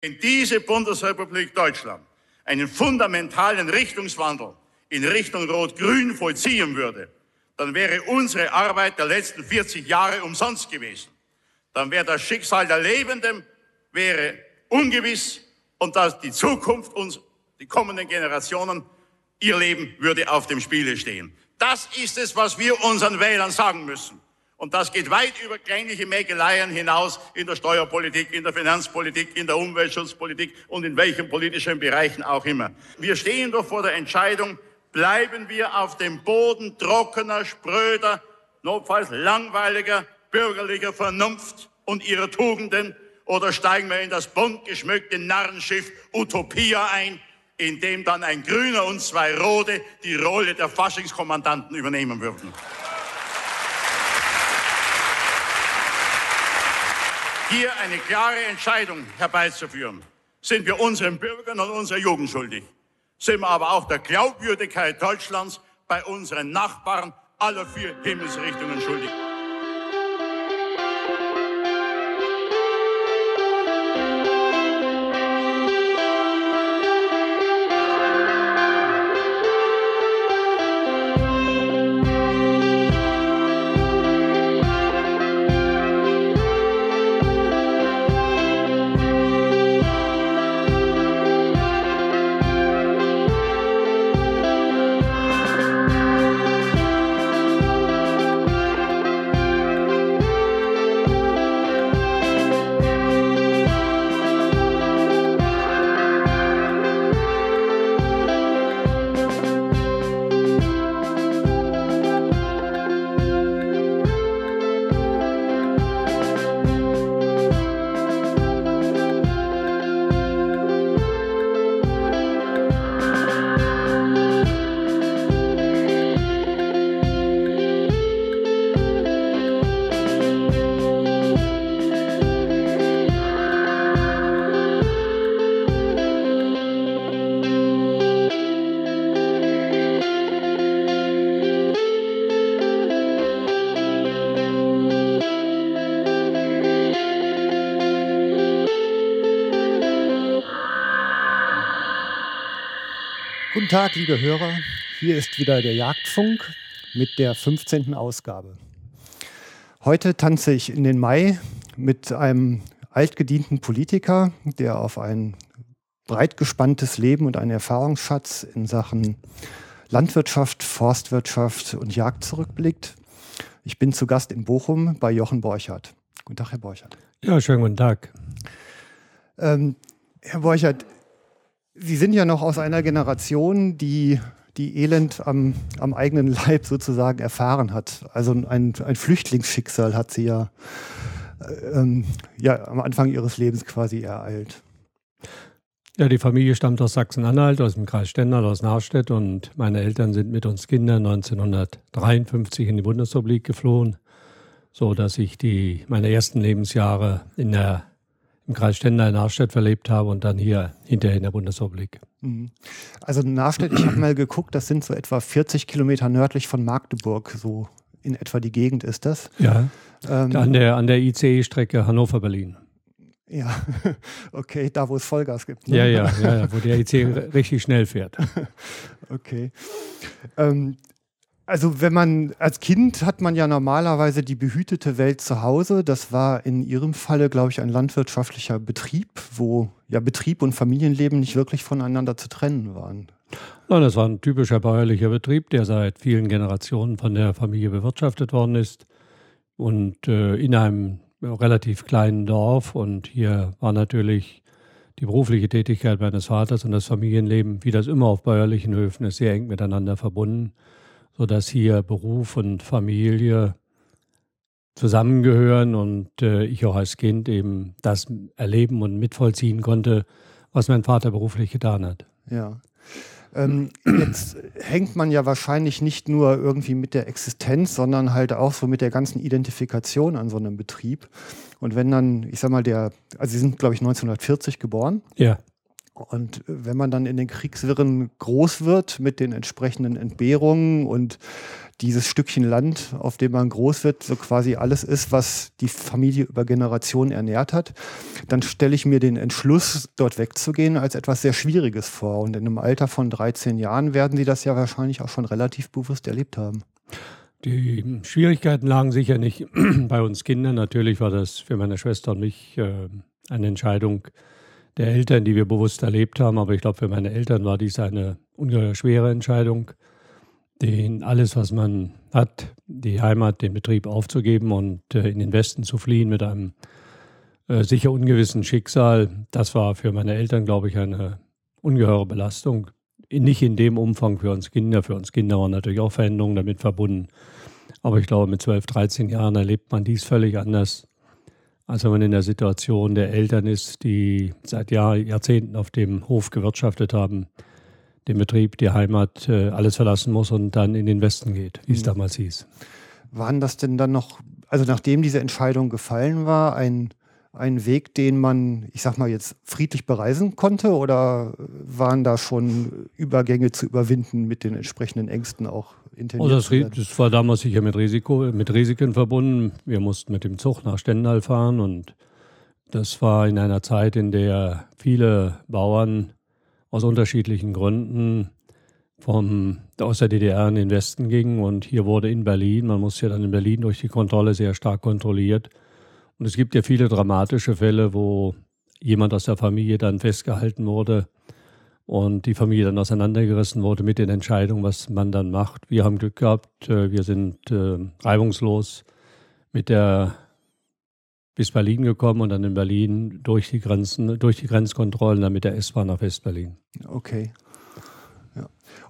Wenn diese Bundesrepublik Deutschland einen fundamentalen Richtungswandel in Richtung Rot-Grün vollziehen würde, dann wäre unsere Arbeit der letzten 40 Jahre umsonst gewesen. Dann wäre das Schicksal der Lebenden wäre ungewiss und dass die Zukunft uns, die kommenden Generationen, ihr Leben würde auf dem Spiele stehen. Das ist es, was wir unseren Wählern sagen müssen. Und das geht weit über kleinliche Mäkeleien hinaus in der Steuerpolitik, in der Finanzpolitik, in der Umweltschutzpolitik und in welchen politischen Bereichen auch immer. Wir stehen doch vor der Entscheidung, bleiben wir auf dem Boden trockener, spröder, notfalls langweiliger, bürgerlicher Vernunft und ihrer Tugenden oder steigen wir in das bunt geschmückte Narrenschiff Utopia ein, in dem dann ein Grüner und zwei Rote die Rolle der Faschingskommandanten übernehmen würden. Hier eine klare Entscheidung herbeizuführen, sind wir unseren Bürgern und unserer Jugend schuldig sind wir aber auch der Glaubwürdigkeit Deutschlands bei unseren Nachbarn aller vier Himmelsrichtungen schuldig. Tag, liebe Hörer. Hier ist wieder der Jagdfunk mit der 15. Ausgabe. Heute tanze ich in den Mai mit einem altgedienten Politiker, der auf ein breit gespanntes Leben und einen Erfahrungsschatz in Sachen Landwirtschaft, Forstwirtschaft und Jagd zurückblickt. Ich bin zu Gast in Bochum bei Jochen Borchert. Guten Tag, Herr Borchert. Ja, schönen guten Tag. Ähm, Herr Borchert, Sie sind ja noch aus einer Generation, die die Elend am, am eigenen Leib sozusagen erfahren hat. Also ein, ein Flüchtlingsschicksal hat sie ja, äh, ähm, ja am Anfang ihres Lebens quasi ereilt. Ja, die Familie stammt aus Sachsen-Anhalt, aus dem Kreis Stendal, aus Narstedt und meine Eltern sind mit uns Kindern 1953 in die Bundesrepublik geflohen, so dass ich die meine ersten Lebensjahre in der im Kreis Stendal in Narstedt verlebt habe und dann hier hinterher in der Bundesrepublik. Mhm. Also Narstedt, ich habe mal geguckt, das sind so etwa 40 Kilometer nördlich von Magdeburg, so in etwa die Gegend ist das. Ja, ähm, an der, an der ICE-Strecke Hannover-Berlin. Ja, okay, da wo es Vollgas gibt. Ne? Ja, ja, ja, wo der ICE richtig schnell fährt. Okay. Ähm, also wenn man als Kind hat man ja normalerweise die behütete Welt zu Hause. Das war in Ihrem Falle, glaube ich, ein landwirtschaftlicher Betrieb, wo ja Betrieb und Familienleben nicht wirklich voneinander zu trennen waren. Nein, das war ein typischer bäuerlicher Betrieb, der seit vielen Generationen von der Familie bewirtschaftet worden ist und äh, in einem relativ kleinen Dorf. Und hier war natürlich die berufliche Tätigkeit meines Vaters und das Familienleben, wie das immer auf bäuerlichen Höfen ist, sehr eng miteinander verbunden sodass hier Beruf und Familie zusammengehören und äh, ich auch als Kind eben das erleben und mitvollziehen konnte, was mein Vater beruflich getan hat. Ja. Ähm, jetzt hängt man ja wahrscheinlich nicht nur irgendwie mit der Existenz, sondern halt auch so mit der ganzen Identifikation an so einem Betrieb. Und wenn dann, ich sag mal, der, also Sie sind, glaube ich, 1940 geboren. Ja. Und wenn man dann in den Kriegswirren groß wird mit den entsprechenden Entbehrungen und dieses Stückchen Land, auf dem man groß wird, so quasi alles ist, was die Familie über Generationen ernährt hat, dann stelle ich mir den Entschluss, dort wegzugehen, als etwas sehr Schwieriges vor. Und in einem Alter von 13 Jahren werden Sie das ja wahrscheinlich auch schon relativ bewusst erlebt haben. Die Schwierigkeiten lagen sicher nicht bei uns Kindern. Natürlich war das für meine Schwester und mich äh, eine Entscheidung der Eltern, die wir bewusst erlebt haben. Aber ich glaube, für meine Eltern war dies eine ungeheuer schwere Entscheidung, den alles, was man hat, die Heimat, den Betrieb aufzugeben und äh, in den Westen zu fliehen mit einem äh, sicher ungewissen Schicksal. Das war für meine Eltern, glaube ich, eine ungeheure Belastung nicht in dem Umfang für uns Kinder. Für uns Kinder waren natürlich auch Veränderungen damit verbunden. Aber ich glaube, mit 12, 13 Jahren erlebt man dies völlig anders, als wenn man in der Situation der Eltern ist, die seit Jahr, Jahrzehnten auf dem Hof gewirtschaftet haben, den Betrieb, die Heimat, äh, alles verlassen muss und dann in den Westen geht, wie es mhm. damals hieß. Waren das denn dann noch, also nachdem diese Entscheidung gefallen war, ein ein Weg, den man, ich sag mal jetzt, friedlich bereisen konnte oder waren da schon Übergänge zu überwinden mit den entsprechenden Ängsten auch intensiv? Oh, das, das, war damals sicher mit Risiko, mit Risiken verbunden. Wir mussten mit dem Zug nach Stendal fahren und das war in einer Zeit, in der viele Bauern aus unterschiedlichen Gründen vom, aus der DDR in den Westen gingen und hier wurde in Berlin, man musste ja dann in Berlin durch die Kontrolle sehr stark kontrolliert und es gibt ja viele dramatische Fälle, wo jemand aus der Familie dann festgehalten wurde und die Familie dann auseinandergerissen wurde mit den Entscheidungen, was man dann macht. Wir haben Glück gehabt, äh, wir sind äh, reibungslos mit der bis Berlin gekommen und dann in Berlin durch die Grenzen, durch die Grenzkontrollen dann mit der S-Bahn nach Westberlin. Okay.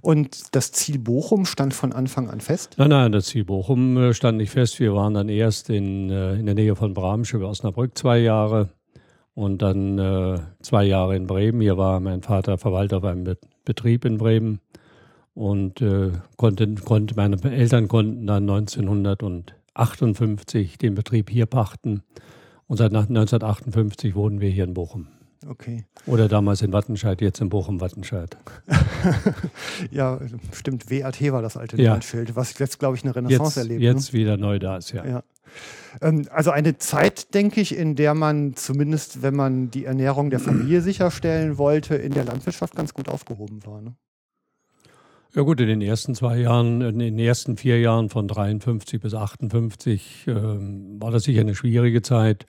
Und das Ziel Bochum stand von Anfang an fest? Nein, nein, das Ziel Bochum äh, stand nicht fest. Wir waren dann erst in, in der Nähe von Bramsche Osnabrück zwei Jahre und dann äh, zwei Jahre in Bremen. Hier war mein Vater Verwalter bei einem Betrieb in Bremen und äh, konnte, konnte, meine Eltern konnten dann 1958 den Betrieb hier pachten. Und seit 1958 wohnen wir hier in Bochum. Okay. Oder damals in Wattenscheid, jetzt in Bochum-Wattenscheid. ja, stimmt. WAT war das alte ja. Nummernschild, was jetzt, glaube ich, eine Renaissance jetzt, erlebt. Jetzt ne? wieder neu da ist, ja. ja. Ähm, also eine Zeit, denke ich, in der man zumindest, wenn man die Ernährung der Familie sicherstellen wollte, in der Landwirtschaft ganz gut aufgehoben war. Ne? Ja gut, in den ersten zwei Jahren, in den ersten vier Jahren von 53 bis 58 äh, war das sicher eine schwierige Zeit.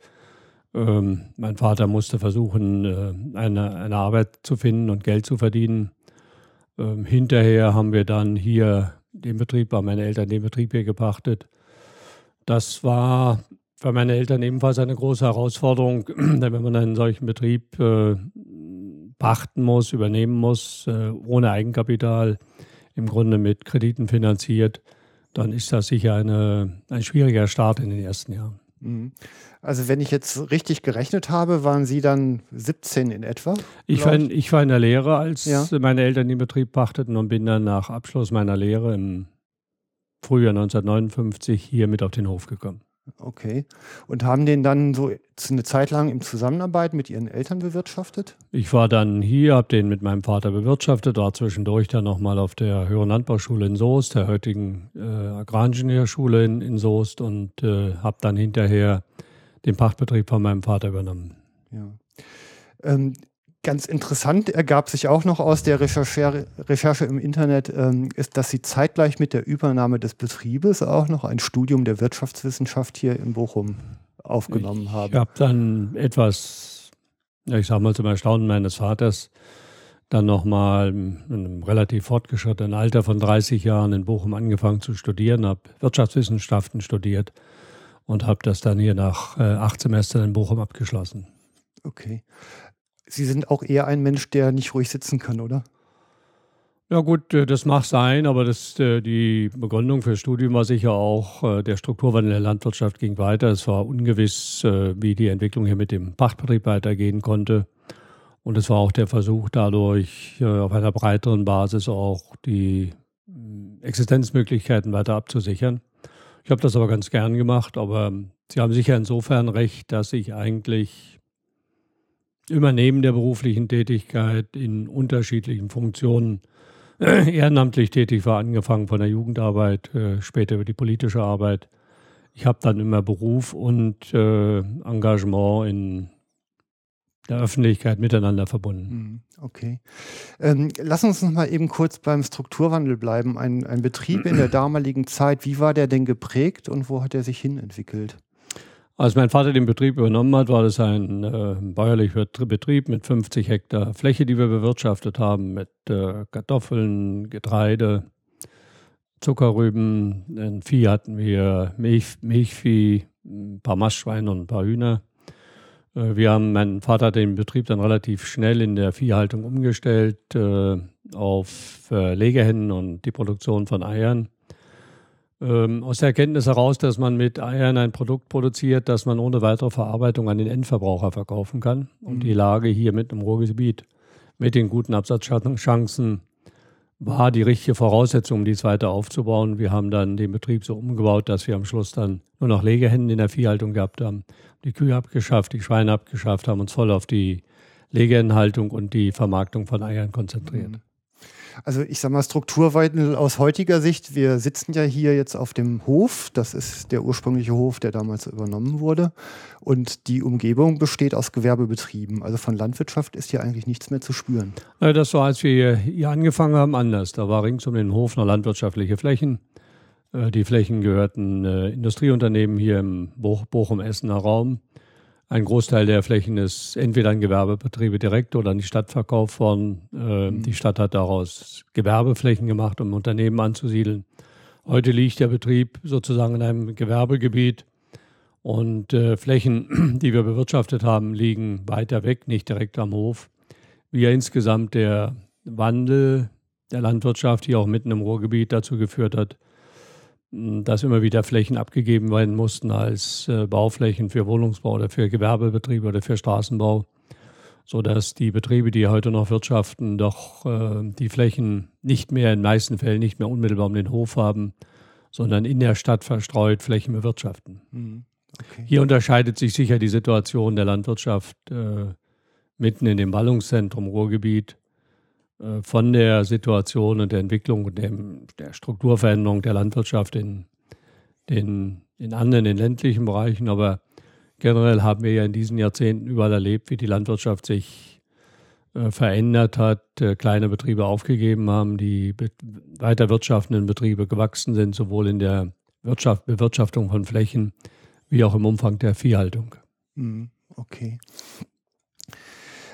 Ähm, mein Vater musste versuchen, äh, eine, eine Arbeit zu finden und Geld zu verdienen. Ähm, hinterher haben wir dann hier den Betrieb, haben meine Eltern den Betrieb hier gepachtet. Das war für meine Eltern ebenfalls eine große Herausforderung, denn wenn man einen solchen Betrieb äh, pachten muss, übernehmen muss, äh, ohne Eigenkapital, im Grunde mit Krediten finanziert, dann ist das sicher eine, ein schwieriger Start in den ersten Jahren. Mhm. Also wenn ich jetzt richtig gerechnet habe, waren Sie dann 17 in etwa? Ich war, in, ich war in der Lehre, als ja. meine Eltern den Betrieb pachteten und bin dann nach Abschluss meiner Lehre im Frühjahr 1959 hier mit auf den Hof gekommen. Okay. Und haben den dann so eine Zeit lang in Zusammenarbeit mit Ihren Eltern bewirtschaftet? Ich war dann hier, habe den mit meinem Vater bewirtschaftet, war zwischendurch dann nochmal auf der Höheren Landbauschule in Soest, der heutigen äh, Agraringenieurschule in, in Soest und äh, habe dann hinterher den Pachtbetrieb von meinem Vater übernommen. Ja. Ähm, Ganz interessant ergab sich auch noch aus der Recherche, Recherche im Internet, ähm, ist, dass Sie zeitgleich mit der Übernahme des Betriebes auch noch ein Studium der Wirtschaftswissenschaft hier in Bochum aufgenommen ich haben. Ich habe dann etwas, ich sage mal zum Erstaunen meines Vaters, dann nochmal in einem relativ fortgeschrittenen Alter von 30 Jahren in Bochum angefangen zu studieren, habe Wirtschaftswissenschaften studiert und habe das dann hier nach äh, acht Semestern in Bochum abgeschlossen. Okay. Sie sind auch eher ein Mensch, der nicht ruhig sitzen kann, oder? Ja gut, äh, das mag sein, aber das, äh, die Begründung für das Studium war sicher auch, äh, der Strukturwandel der Landwirtschaft ging weiter. Es war ungewiss, wie die Entwicklung hier mit dem Pachtbetrieb weitergehen konnte. Und es war auch der Versuch, dadurch auf einer breiteren Basis auch die Existenzmöglichkeiten weiter abzusichern. Ich habe das aber ganz gern gemacht, aber Sie haben sicher insofern recht, dass ich eigentlich immer neben der beruflichen Tätigkeit in unterschiedlichen Funktionen ehrenamtlich tätig war, angefangen von der Jugendarbeit, äh, später über die politische Arbeit. Ich habe dann immer Beruf und äh, Engagement in der Öffentlichkeit miteinander verbunden. Hm, okay. Ähm, lass uns noch mal eben kurz beim Strukturwandel bleiben. Ein, ein Betrieb in der damaligen Zeit, wie war der denn geprägt und wo hat er sich hin entwickelt? Als mein Vater den Betrieb übernommen hat, war das ein äh, bäuerlicher Betrieb mit 50 Hektar Fläche, die wir bewirtschaftet haben, mit äh, Kartoffeln, Getreide, Zuckerrüben. Ein Vieh hatten wir Milch, Milchvieh, ein paar Mastschweine und ein paar Hühner. Äh, wir haben, mein Vater hat den Betrieb dann relativ schnell in der Viehhaltung umgestellt äh, auf äh, Legehennen und die Produktion von Eiern. Ähm, aus der Erkenntnis heraus, dass man mit Eiern ein Produkt produziert, das man ohne weitere Verarbeitung an den Endverbraucher verkaufen kann. Und mhm. die Lage hier mit im Ruhrgebiet mit den guten Absatzchancen war die richtige Voraussetzung, um dies weiter aufzubauen. Wir haben dann den Betrieb so umgebaut, dass wir am Schluss dann nur noch Legehennen in der Viehhaltung gehabt haben, die Kühe abgeschafft, die Schweine abgeschafft haben, uns voll auf die Legehennenhaltung und die Vermarktung von Eiern konzentriert. Mhm. Also ich sage mal Strukturwandel aus heutiger Sicht. Wir sitzen ja hier jetzt auf dem Hof. Das ist der ursprüngliche Hof, der damals übernommen wurde. Und die Umgebung besteht aus Gewerbebetrieben. Also von Landwirtschaft ist hier eigentlich nichts mehr zu spüren. Das war, als wir hier angefangen haben, anders. Da war rings um den Hof noch landwirtschaftliche Flächen. Äh, die Flächen gehörten äh, Industrieunternehmen hier im Bochum-Essener Raum. Ein Großteil der Flächen ist entweder an Gewerbebetriebe direkt oder an die Stadt verkauft worden. Äh, mhm. Die Stadt hat daraus Gewerbeflächen gemacht, um Unternehmen anzusiedeln. Heute liegt der Betrieb sozusagen in einem Gewerbegebiet und äh, Flächen, die wir bewirtschaftet haben, liegen weiter weg, nicht direkt am Hof. Wie ja insgesamt der Wandel der Landwirtschaft hier auch mitten im Ruhrgebiet dazu geführt hat, dass immer wieder Flächen abgegeben werden mussten als äh, Bauflächen für Wohnungsbau oder für Gewerbebetriebe oder für Straßenbau, sodass die Betriebe, die heute noch wirtschaften, doch äh, die Flächen nicht mehr in den meisten Fällen nicht mehr unmittelbar um den Hof haben, sondern in der Stadt verstreut Flächen bewirtschaften. Mhm. Okay. Hier unterscheidet sich sicher die Situation der Landwirtschaft äh, mitten in dem Ballungszentrum Ruhrgebiet von der Situation und der Entwicklung und dem, der Strukturveränderung der Landwirtschaft in, den, in anderen, in ländlichen Bereichen. Aber generell haben wir ja in diesen Jahrzehnten überall erlebt, wie die Landwirtschaft sich äh, verändert hat, äh, kleine Betriebe aufgegeben haben, die weiter wirtschaftenden Betriebe gewachsen sind, sowohl in der Wirtschaft, Bewirtschaftung von Flächen wie auch im Umfang der Viehhaltung. Hm, okay.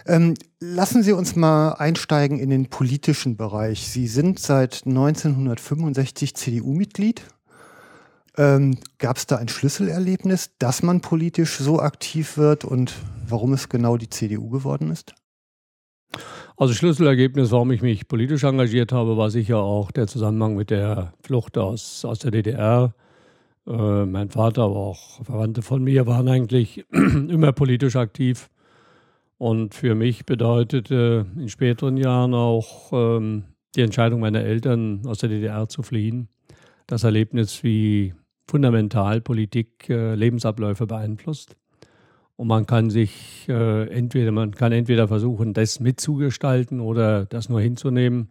Ähm, lassen Sie uns mal einsteigen in den politischen Bereich. Sie sind seit 1965 CDU-Mitglied. Ähm, Gab es da ein Schlüsselerlebnis, dass man politisch so aktiv wird und warum es genau die CDU geworden ist? Also Schlüsselergebnis, warum ich mich politisch engagiert habe, war sicher auch der Zusammenhang mit der Flucht aus, aus der DDR. Äh, mein Vater, aber auch Verwandte von mir waren eigentlich immer politisch aktiv. Und für mich bedeutete in späteren Jahren auch ähm, die Entscheidung meiner Eltern aus der DDR zu fliehen. Das Erlebnis, wie fundamental Politik äh, Lebensabläufe beeinflusst. Und man kann sich äh, entweder, man kann entweder versuchen, das mitzugestalten oder das nur hinzunehmen.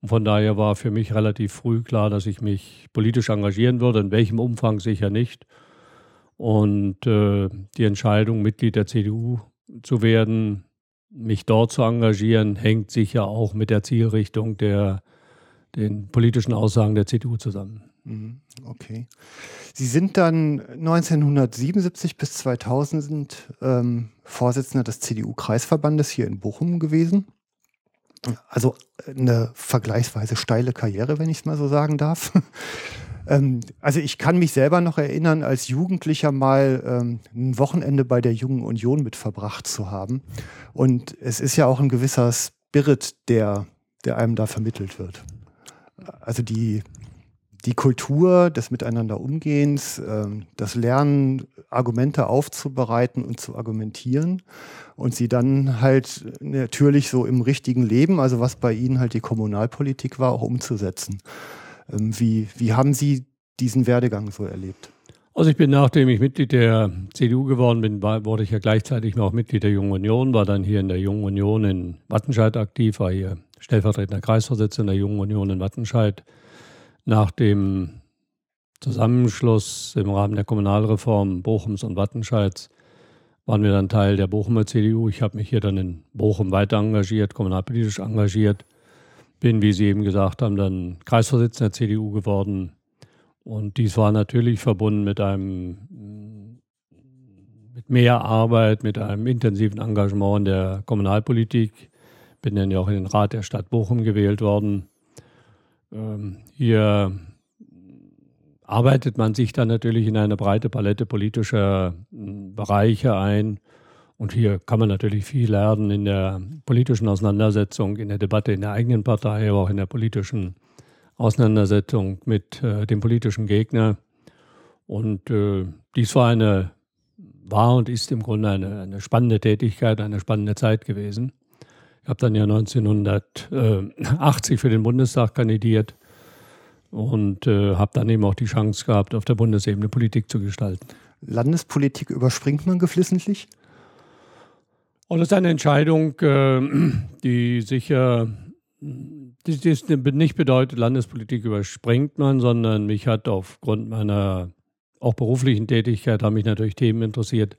Und von daher war für mich relativ früh klar, dass ich mich politisch engagieren würde, in welchem Umfang sicher nicht. Und äh, die Entscheidung, Mitglied der CDU zu werden, mich dort zu engagieren, hängt sicher auch mit der Zielrichtung der den politischen Aussagen der CDU zusammen. Mhm, okay. Sie sind dann 1977 bis 2000 ähm, Vorsitzender des CDU-Kreisverbandes hier in Bochum gewesen. Also eine vergleichsweise steile Karriere, wenn ich es mal so sagen darf. Ähm, also ich kann mich selber noch erinnern, als Jugendlicher mal ähm, ein Wochenende bei der Jungen Union mit verbracht zu haben. Und es ist ja auch ein gewisser Spirit, der, der einem da vermittelt wird. Also die, die Kultur des Miteinanderumgehens, ähm, das Lernen, Argumente aufzubereiten und zu argumentieren und sie dann halt natürlich so im richtigen Leben, also was bei Ihnen halt die Kommunalpolitik war, auch umzusetzen. Ähm, wie, wie haben Sie diesen Werdegang so erlebt? Also ich bin, nachdem ich Mitglied der CDU geworden bin, war, wurde ich ja gleichzeitig auch Mitglied der Jungen Union, war dann hier in der Jungen Union in Wattenscheid aktiv, war hier stellvertretender Kreisvorsitzender der Jungen Union in Wattenscheid. Nach dem Zusammenschluss im Rahmen der Kommunalreform Bochums und Wattenscheids waren wir dann Teil der Bochumer CDU. Ich habe mich hier dann in Bochum weiter engagiert, kommunalpolitisch engagiert. Bin, wie Sie eben gesagt haben, dann Kreisvorsitzender der CDU geworden. Und dies war natürlich verbunden mit einem mit mehr Arbeit, mit einem intensiven Engagement in der Kommunalpolitik. Bin dann ja auch in den Rat der Stadt Bochum gewählt worden. Ähm, hier arbeitet man sich dann natürlich in eine breite Palette politischer hm, Bereiche ein. Und hier kann man natürlich viel lernen in der politischen Auseinandersetzung, in der Debatte in der eigenen Partei, aber auch in der politischen Auseinandersetzung mit äh, dem politischen Gegner. Und äh, dies war eine, war und ist im Grunde eine, eine spannende Tätigkeit, eine spannende Zeit gewesen. Ich habe dann ja 1980 für den Bundestag kandidiert und äh, habe dann eben auch die Chance gehabt, auf der Bundesebene Politik zu gestalten. Landespolitik überspringt man geflissentlich? Und das ist eine Entscheidung, äh, die sicher die, die nicht bedeutet, Landespolitik überspringt man, sondern mich hat aufgrund meiner auch beruflichen Tätigkeit, haben mich natürlich Themen interessiert,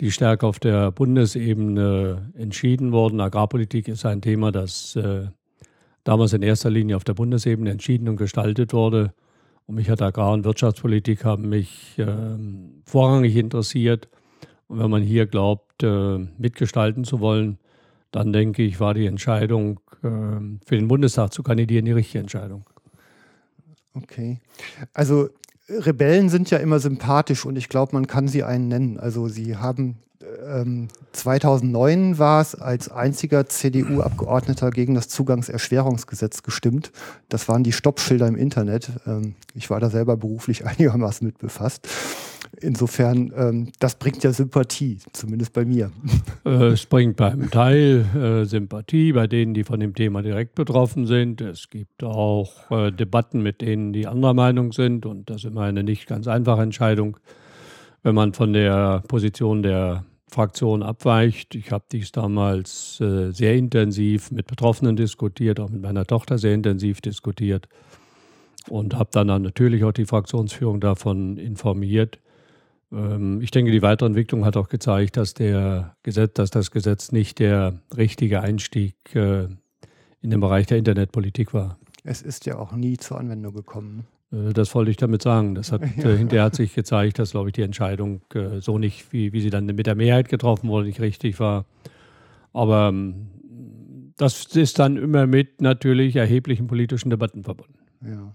die stärker auf der Bundesebene entschieden wurden. Agrarpolitik ist ein Thema, das äh, damals in erster Linie auf der Bundesebene entschieden und gestaltet wurde. Und mich hat Agrar- und Wirtschaftspolitik haben mich äh, vorrangig interessiert. Und wenn man hier glaubt, äh, mitgestalten zu wollen, dann denke ich, war die Entscheidung, äh, für den Bundestag zu kandidieren, die richtige Entscheidung. Okay. Also Rebellen sind ja immer sympathisch und ich glaube, man kann sie einen nennen. Also sie haben ähm, 2009 war es als einziger CDU-Abgeordneter gegen das Zugangserschwerungsgesetz gestimmt. Das waren die Stoppschilder im Internet. Ähm, ich war da selber beruflich einigermaßen mit befasst. Insofern, ähm, das bringt ja Sympathie, zumindest bei mir. Äh, es bringt beim Teil äh, Sympathie, bei denen, die von dem Thema direkt betroffen sind. Es gibt auch äh, Debatten mit denen, die anderer Meinung sind. Und das ist immer eine nicht ganz einfache Entscheidung, wenn man von der Position der Fraktion abweicht. Ich habe dies damals äh, sehr intensiv mit Betroffenen diskutiert, auch mit meiner Tochter sehr intensiv diskutiert und habe dann natürlich auch die Fraktionsführung davon informiert. Ähm, ich denke, die Weiterentwicklung hat auch gezeigt, dass, der Gesetz, dass das Gesetz nicht der richtige Einstieg äh, in den Bereich der Internetpolitik war. Es ist ja auch nie zur Anwendung gekommen. Äh, das wollte ich damit sagen. Das hat, ja. äh, hinterher hat sich gezeigt, dass, glaube ich, die Entscheidung so nicht, wie, wie sie dann mit der Mehrheit getroffen wurde, nicht richtig war. Aber ähm, das ist dann immer mit natürlich erheblichen politischen Debatten verbunden. Ja.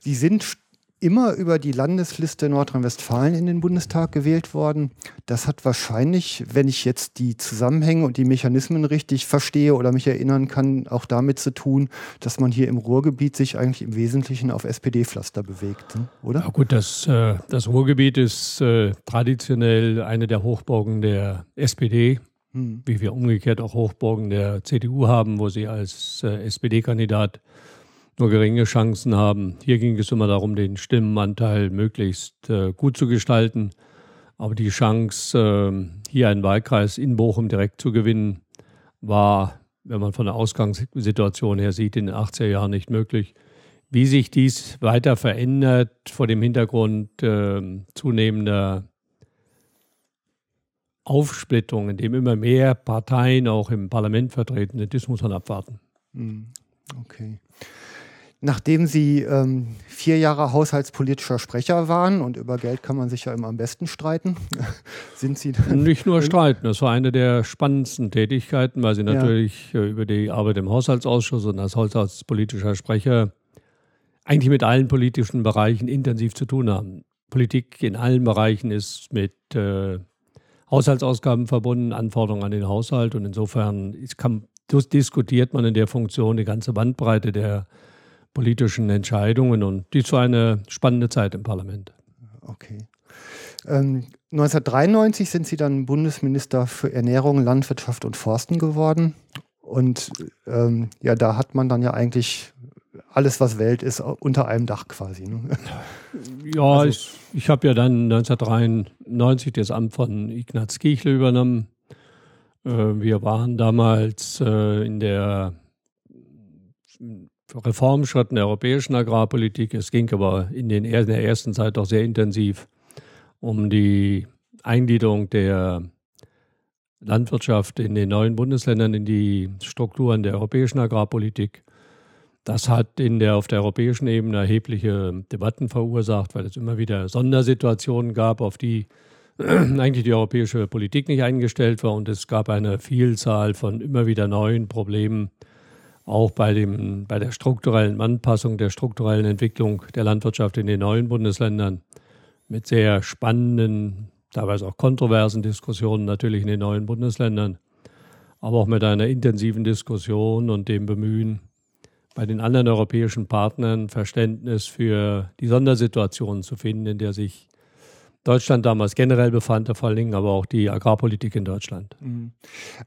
Sie sind immer über die Landesliste Nordrhein-Westfalen in den Bundestag gewählt worden. Das hat wahrscheinlich, wenn ich jetzt die Zusammenhänge und die Mechanismen richtig verstehe oder mich erinnern kann, auch damit zu tun, dass man hier im Ruhrgebiet sich eigentlich im Wesentlichen auf SPD-Pflaster bewegt, ne? oder? Ja gut, das, äh, das Ruhrgebiet ist äh, traditionell eine der Hochburgen der SPD. Hm. Wie wir umgekehrt auch Hochburgen der CDU haben, wo sie als äh, SPD-Kandidat nur geringe Chancen haben. Hier ging es immer darum, den Stimmenanteil möglichst äh, gut zu gestalten. Aber die Chance, äh, hier einen Wahlkreis in Bochum direkt zu gewinnen, war, wenn man von der Ausgangssituation her sieht, in den 80er Jahren nicht möglich. Wie sich dies weiter verändert vor dem Hintergrund äh, zunehmender Aufsplittung, in dem immer mehr Parteien auch im Parlament vertreten sind, das muss man abwarten. Hm, okay. Nachdem Sie ähm, vier Jahre haushaltspolitischer Sprecher waren und über Geld kann man sich ja immer am besten streiten, sind Sie dann nicht nur streiten. Das war eine der spannendsten Tätigkeiten, weil Sie natürlich ja. Äh, über die Arbeit im Haushaltsausschuss und als haushaltspolitischer Sprecher eigentlich mit allen politischen Bereichen intensiv zu tun haben. Politik in allen Bereichen ist mit äh, Haushaltsausgaben verbunden, Anforderungen an den Haushalt und insofern kann, diskutiert man in der Funktion die ganze Bandbreite der politischen Entscheidungen und dies war eine spannende Zeit im Parlament. Okay. Ähm, 1993 sind Sie dann Bundesminister für Ernährung, Landwirtschaft und Forsten geworden. Und ähm, ja, da hat man dann ja eigentlich alles, was Welt ist, unter einem Dach quasi. Ne? Ja, also, ich, ich habe ja dann 1993 das Amt von Ignaz Kichle übernommen. Äh, wir waren damals äh, in der Reformschritten der europäischen Agrarpolitik. Es ging aber in, den, in der ersten Zeit auch sehr intensiv um die Eingliederung der Landwirtschaft in den neuen Bundesländern in die Strukturen der europäischen Agrarpolitik. Das hat in der, auf der europäischen Ebene erhebliche Debatten verursacht, weil es immer wieder Sondersituationen gab, auf die eigentlich die europäische Politik nicht eingestellt war. Und es gab eine Vielzahl von immer wieder neuen Problemen, auch bei, dem, bei der strukturellen Anpassung, der strukturellen Entwicklung der Landwirtschaft in den neuen Bundesländern mit sehr spannenden, teilweise auch kontroversen Diskussionen natürlich in den neuen Bundesländern, aber auch mit einer intensiven Diskussion und dem Bemühen, bei den anderen europäischen Partnern Verständnis für die Sondersituation zu finden, in der sich Deutschland damals generell befand, vor allen Dingen aber auch die Agrarpolitik in Deutschland. Mhm.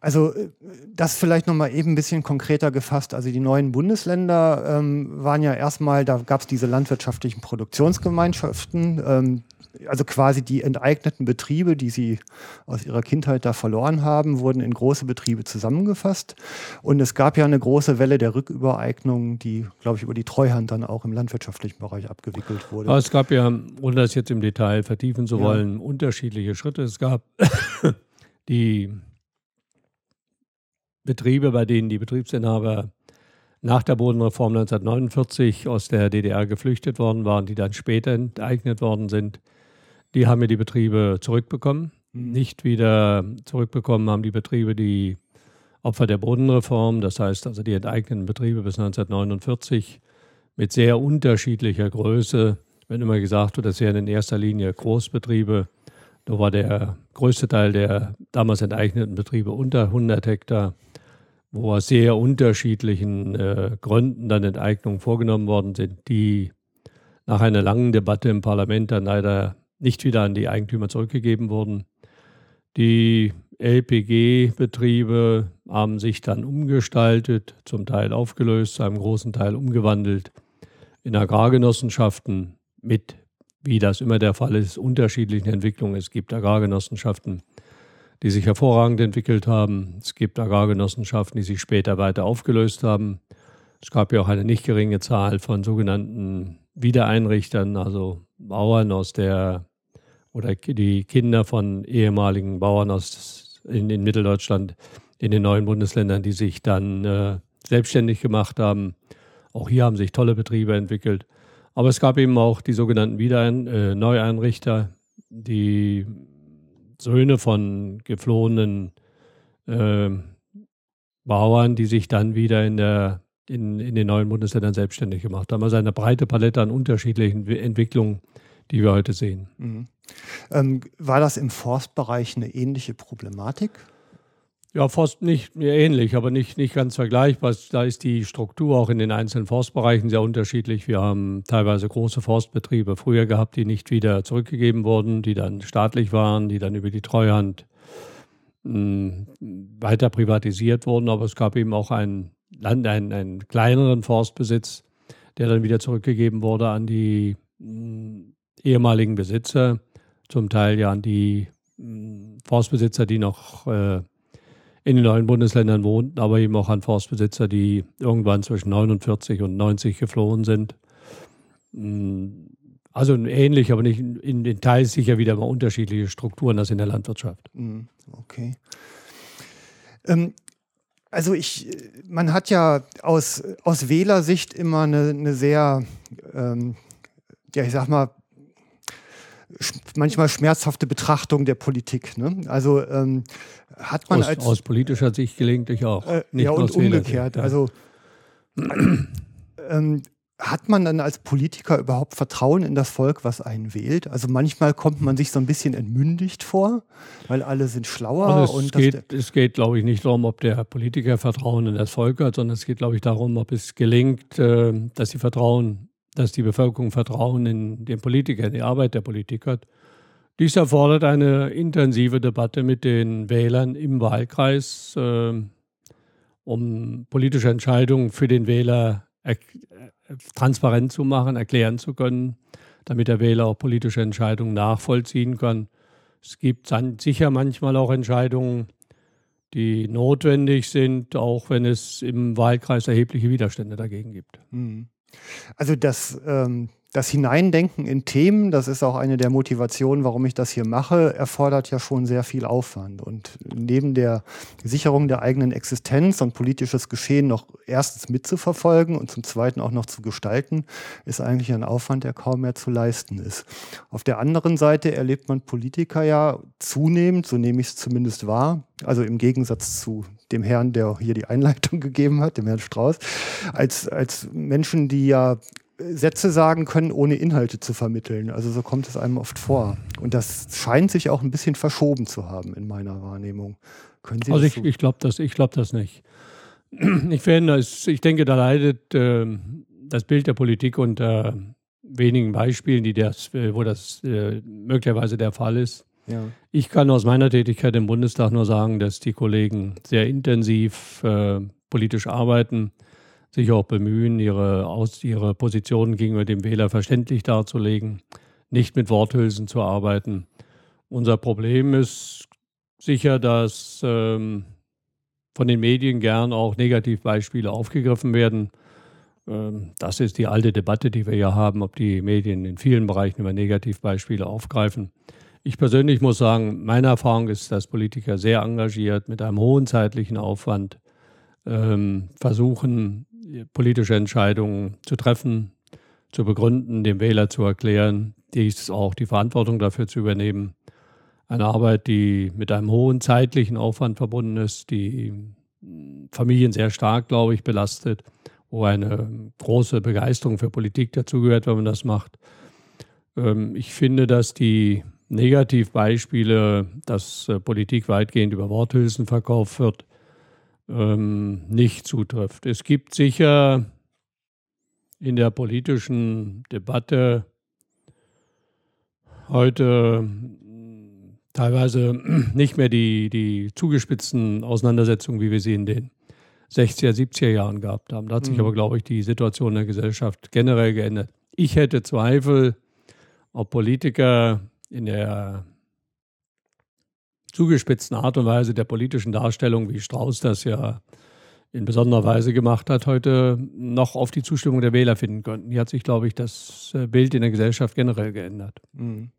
Also äh, das vielleicht nochmal eben ein bisschen konkreter gefasst. Also die neuen Bundesländer ähm, waren ja erstmal, da gab es diese landwirtschaftlichen Produktionsgemeinschaften, ähm, also quasi die enteigneten Betriebe, die sie aus ihrer Kindheit da verloren haben, wurden in große Betriebe zusammengefasst. Und es gab ja eine große Welle der Rückübereignung, die, glaube ich, über die Treuhand dann auch im landwirtschaftlichen Bereich abgewickelt wurde. Aber es gab ja, ohne das jetzt im Detail vertiefen zu wollen, ja. unterschiedliche Schritte. Es gab die Betriebe, bei denen die Betriebsinhaber nach der Bodenreform 1949 aus der DDR geflüchtet worden waren, die dann später enteignet worden sind. Die haben ja die Betriebe zurückbekommen. Mhm. Nicht wieder zurückbekommen haben die Betriebe die Opfer der Bodenreform, das heißt also die enteigneten Betriebe bis 1949 mit sehr unterschiedlicher Größe. Wenn immer gesagt wird, das wären in erster Linie Großbetriebe, da war der größte Teil der damals enteigneten Betriebe unter 100 Hektar, wo aus sehr unterschiedlichen äh, Gründen dann Enteignungen vorgenommen worden sind, die nach einer langen Debatte im Parlament dann leider nicht wieder an die Eigentümer zurückgegeben wurden. Die LPG-Betriebe haben sich dann umgestaltet, zum Teil aufgelöst, zu einem großen Teil umgewandelt in Agrargenossenschaften mit, wie das immer der Fall ist, unterschiedlichen Entwicklungen. Es gibt Agrargenossenschaften, die sich hervorragend entwickelt haben. Es gibt Agrargenossenschaften, die sich später weiter aufgelöst haben. Es gab ja auch eine nicht geringe Zahl von sogenannten Wiedereinrichtern, also Bauern aus der oder die Kinder von ehemaligen Bauern aus in, in Mitteldeutschland in den neuen Bundesländern, die sich dann äh, selbstständig gemacht haben. Auch hier haben sich tolle Betriebe entwickelt. Aber es gab eben auch die sogenannten Wiederein äh, Neueinrichter, die Söhne von geflohenen äh, Bauern, die sich dann wieder in, der, in, in den neuen Bundesländern selbstständig gemacht haben. Also eine breite Palette an unterschiedlichen Entwicklungen, die wir heute sehen. Mhm. Ähm, war das im Forstbereich eine ähnliche Problematik? Ja, Forst nicht ähnlich, aber nicht, nicht ganz vergleichbar. Da ist die Struktur auch in den einzelnen Forstbereichen sehr unterschiedlich. Wir haben teilweise große Forstbetriebe früher gehabt, die nicht wieder zurückgegeben wurden, die dann staatlich waren, die dann über die Treuhand mh, hm, weiter privatisiert wurden. Aber es gab eben auch einen, Land, einen, einen kleineren Forstbesitz, der dann wieder zurückgegeben wurde an die mh, hm, ehemaligen Besitzer zum Teil ja an die hm, Forstbesitzer, die noch äh, in den neuen Bundesländern wohnten, aber eben auch an Forstbesitzer, die irgendwann zwischen 49 und 90 geflohen sind. Hm, also ähnlich, aber nicht in den Teilen sicher wieder mal unterschiedliche Strukturen als in der Landwirtschaft. Okay. Ähm, also ich, man hat ja aus, aus Wählersicht immer eine, eine sehr, ähm, ja ich sag mal, manchmal schmerzhafte Betrachtung der Politik. Ne? Also ähm, hat man aus, als aus politischer Sicht gelegentlich auch. Äh, ja und umgekehrt. Ja. Also ähm, hat man dann als Politiker überhaupt Vertrauen in das Volk, was einen wählt? Also manchmal kommt man sich so ein bisschen entmündigt vor, weil alle sind schlauer. Also es, geht, es geht, glaube ich, nicht darum, ob der Politiker Vertrauen in das Volk hat, sondern es geht, glaube ich, darum, ob es gelingt, äh, dass sie Vertrauen dass die Bevölkerung Vertrauen in den Politiker, in die Arbeit der Politik hat. Dies erfordert eine intensive Debatte mit den Wählern im Wahlkreis, äh, um politische Entscheidungen für den Wähler transparent zu machen, erklären zu können, damit der Wähler auch politische Entscheidungen nachvollziehen kann. Es gibt sicher manchmal auch Entscheidungen, die notwendig sind, auch wenn es im Wahlkreis erhebliche Widerstände dagegen gibt. Mhm. Also das, ähm, das Hineindenken in Themen, das ist auch eine der Motivationen, warum ich das hier mache, erfordert ja schon sehr viel Aufwand. Und neben der Sicherung der eigenen Existenz und politisches Geschehen noch erstens mitzuverfolgen und zum Zweiten auch noch zu gestalten, ist eigentlich ein Aufwand, der kaum mehr zu leisten ist. Auf der anderen Seite erlebt man Politiker ja zunehmend, so nehme ich es zumindest wahr, also im Gegensatz zu dem Herrn, der hier die Einleitung gegeben hat, dem Herrn Strauß, als, als Menschen, die ja Sätze sagen können, ohne Inhalte zu vermitteln. Also so kommt es einem oft vor. Und das scheint sich auch ein bisschen verschoben zu haben in meiner Wahrnehmung. Können Sie also ich, ich glaube das, glaub das nicht. Ich, finde, ich denke, da leidet äh, das Bild der Politik unter wenigen Beispielen, die das, äh, wo das äh, möglicherweise der Fall ist. Ja. Ich kann aus meiner Tätigkeit im Bundestag nur sagen, dass die Kollegen sehr intensiv äh, politisch arbeiten sich auch bemühen, ihre, aus, ihre Positionen gegenüber dem Wähler verständlich darzulegen, nicht mit Worthülsen zu arbeiten. Unser Problem ist sicher, dass ähm, von den Medien gern auch Negativbeispiele aufgegriffen werden. Ähm, das ist die alte Debatte, die wir ja haben, ob die Medien in vielen Bereichen immer Negativbeispiele aufgreifen. Ich persönlich muss sagen, meine Erfahrung ist, dass Politiker sehr engagiert mit einem hohen zeitlichen Aufwand ähm, versuchen, politische Entscheidungen zu treffen, zu begründen, dem Wähler zu erklären, dies auch die Verantwortung dafür zu übernehmen. Eine Arbeit, die mit einem hohen zeitlichen Aufwand verbunden ist, die Familien sehr stark, glaube ich, belastet, wo eine große Begeisterung für Politik dazugehört, wenn man das macht. Ähm, ich finde, dass die Negativbeispiele, dass äh, Politik weitgehend über Worthülsen verkauft wird, ähm, nicht zutrifft. Es gibt sicher in der politischen Debatte heute hm, teilweise nicht mehr die, die zugespitzten Auseinandersetzungen, wie wir sie in den 60er, 70er Jahren gehabt haben. Da hat sich mhm. aber, glaube ich, die Situation der Gesellschaft generell geändert. Ich hätte Zweifel, ob Politiker in der zugespitzten Art und Weise der politischen Darstellung, wie Strauß das ja in besonderer Weise gemacht hat, heute noch auf die Zustimmung der Wähler finden könnten. Hier hat sich, glaube ich, das äh, Bild in der Gesellschaft generell geändert. Mhm.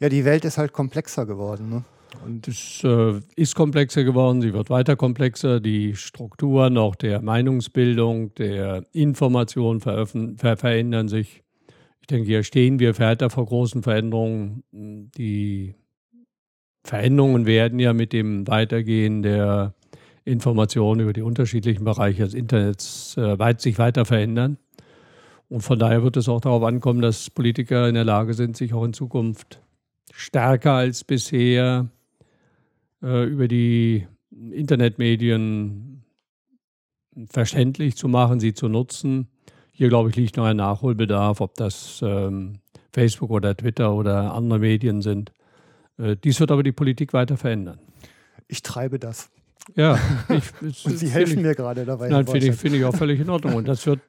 Ja, die Welt ist halt komplexer geworden. Ne? Und es äh, ist komplexer geworden, sie wird weiter komplexer. Die Strukturen auch der Meinungsbildung, der Information ver verändern sich. Ich denke, hier stehen wir weiter vor großen Veränderungen. Die Veränderungen werden ja mit dem Weitergehen der Informationen über die unterschiedlichen Bereiche des Internets äh, weit, sich weiter verändern. Und von daher wird es auch darauf ankommen, dass Politiker in der Lage sind, sich auch in Zukunft stärker als bisher äh, über die Internetmedien verständlich zu machen, sie zu nutzen. Hier, glaube ich, liegt noch ein Nachholbedarf, ob das ähm, Facebook oder Twitter oder andere Medien sind. Äh, dies wird aber die Politik weiter verändern. Ich treibe das. Ja, ich, und Sie helfen ich, mir gerade dabei. Nein, finde ich, find ich auch völlig in Ordnung. Und das wird,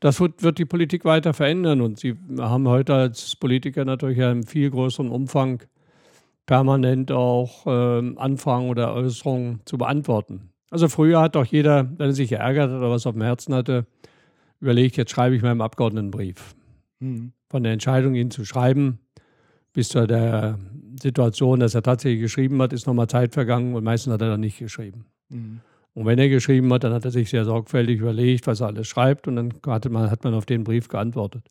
das wird, wird die Politik weiter verändern. Und Sie haben heute als Politiker natürlich einen viel größeren Umfang permanent auch äh, Anfragen oder Äußerungen zu beantworten. Also früher hat doch jeder, wenn er sich geärgert hat oder was auf dem Herzen hatte, überlegt, jetzt schreibe ich meinem Abgeordneten einen Brief. Mhm. Von der Entscheidung, ihn zu schreiben, bis zu der Situation, dass er tatsächlich geschrieben hat, ist nochmal Zeit vergangen und meistens hat er dann nicht geschrieben. Mhm. Und wenn er geschrieben hat, dann hat er sich sehr sorgfältig überlegt, was er alles schreibt und dann hat man, hat man auf den Brief geantwortet.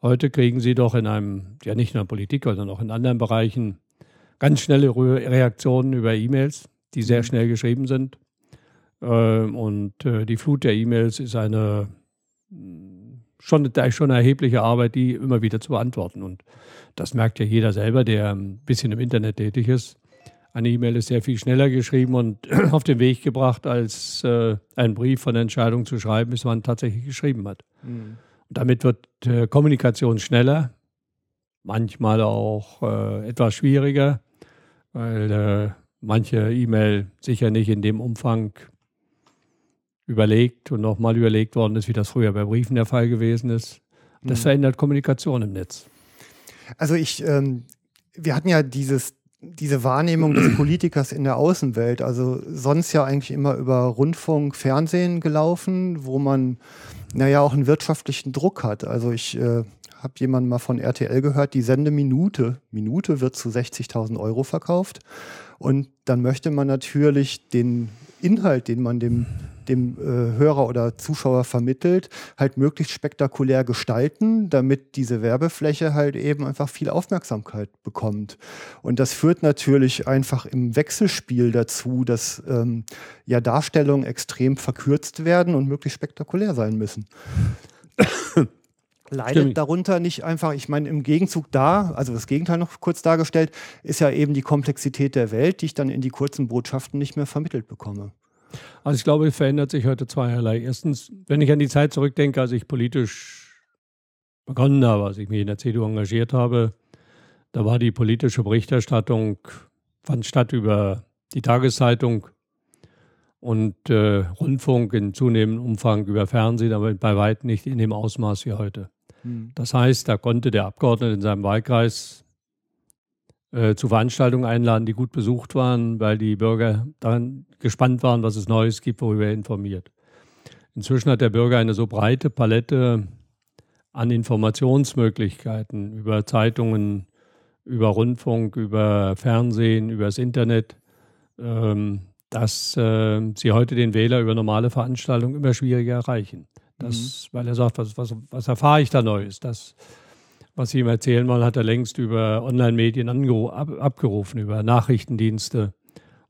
Heute kriegen Sie doch in einem, ja nicht nur in der Politik, sondern auch in anderen Bereichen ganz schnelle Reaktionen über E-Mails, die sehr mhm. schnell geschrieben sind. Ähm, und äh, die Flut der E-Mails ist eine schon, schon eine erhebliche Arbeit, die immer wieder zu beantworten. Und das merkt ja jeder selber, der ein bisschen im Internet tätig ist. Eine E-Mail ist sehr viel schneller geschrieben und auf den Weg gebracht, als äh, einen Brief von der Entscheidung zu schreiben, bis man tatsächlich geschrieben hat. Mhm. damit wird äh, Kommunikation schneller, manchmal auch äh, etwas schwieriger, weil äh, manche E-Mail sicher nicht in dem Umfang überlegt und nochmal überlegt worden ist, wie das früher bei Briefen der Fall gewesen ist. Das mhm. verändert Kommunikation im Netz. Also ich, ähm, wir hatten ja dieses diese Wahrnehmung des Politikers in der Außenwelt, also sonst ja eigentlich immer über Rundfunk, Fernsehen gelaufen, wo man naja auch einen wirtschaftlichen Druck hat. Also ich äh, habe jemanden mal von RTL gehört, die Sendeminute, Minute wird zu 60.000 Euro verkauft. Und dann möchte man natürlich den Inhalt, den man dem, dem äh, Hörer oder Zuschauer vermittelt, halt möglichst spektakulär gestalten, damit diese Werbefläche halt eben einfach viel Aufmerksamkeit bekommt. Und das führt natürlich einfach im Wechselspiel dazu, dass ähm, ja Darstellungen extrem verkürzt werden und möglichst spektakulär sein müssen leidet Stimmt. darunter nicht einfach, ich meine, im Gegenzug da, also das Gegenteil noch kurz dargestellt, ist ja eben die Komplexität der Welt, die ich dann in die kurzen Botschaften nicht mehr vermittelt bekomme. Also ich glaube, es verändert sich heute zweierlei. Erstens, wenn ich an die Zeit zurückdenke, als ich politisch begonnen habe, als ich mich in der CDU engagiert habe, da war die politische Berichterstattung, fand statt über die Tageszeitung und äh, Rundfunk in zunehmendem Umfang über Fernsehen, aber bei weitem nicht in dem Ausmaß wie heute. Hm. Das heißt, da konnte der Abgeordnete in seinem Wahlkreis äh, zu Veranstaltungen einladen, die gut besucht waren, weil die Bürger daran gespannt waren, was es Neues gibt, worüber er informiert. Inzwischen hat der Bürger eine so breite Palette an Informationsmöglichkeiten über Zeitungen, über Rundfunk, über Fernsehen, über das Internet, ähm, dass äh, sie heute den Wähler über normale Veranstaltungen immer schwieriger erreichen. Das, mhm. Weil er sagt, was, was, was erfahre ich da Neues? Das, was Sie ihm erzählen wollen, hat er längst über Online-Medien ab, abgerufen, über Nachrichtendienste.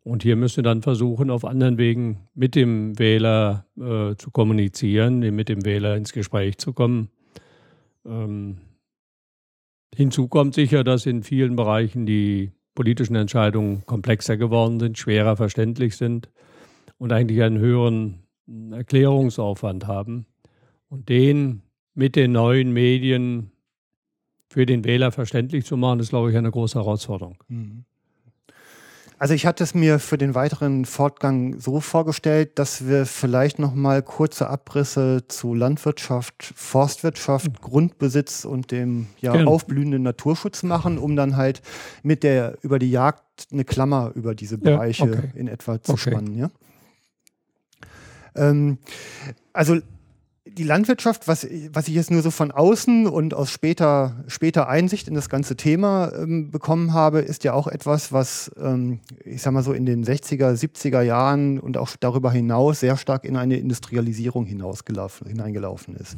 Und hier müssen wir dann versuchen, auf anderen Wegen mit dem Wähler äh, zu kommunizieren, mit dem Wähler ins Gespräch zu kommen. Ähm, hinzu kommt sicher, dass in vielen Bereichen die politischen Entscheidungen komplexer geworden sind, schwerer verständlich sind und eigentlich einen höheren Erklärungsaufwand haben. Und den mit den neuen Medien für den Wähler verständlich zu machen, ist, glaube ich, eine große Herausforderung. Mhm. Also ich hatte es mir für den weiteren Fortgang so vorgestellt, dass wir vielleicht noch mal kurze Abrisse zu Landwirtschaft, Forstwirtschaft, mhm. Grundbesitz und dem ja, aufblühenden Naturschutz machen, um dann halt mit der über die Jagd eine Klammer über diese Bereiche ja, okay. in etwa zu okay. spannen. Ja? Ähm, also die Landwirtschaft, was, was ich jetzt nur so von außen und aus später, später Einsicht in das ganze Thema ähm, bekommen habe, ist ja auch etwas, was, ähm, ich sag mal so, in den 60er, 70er Jahren und auch darüber hinaus sehr stark in eine Industrialisierung hineingelaufen ist.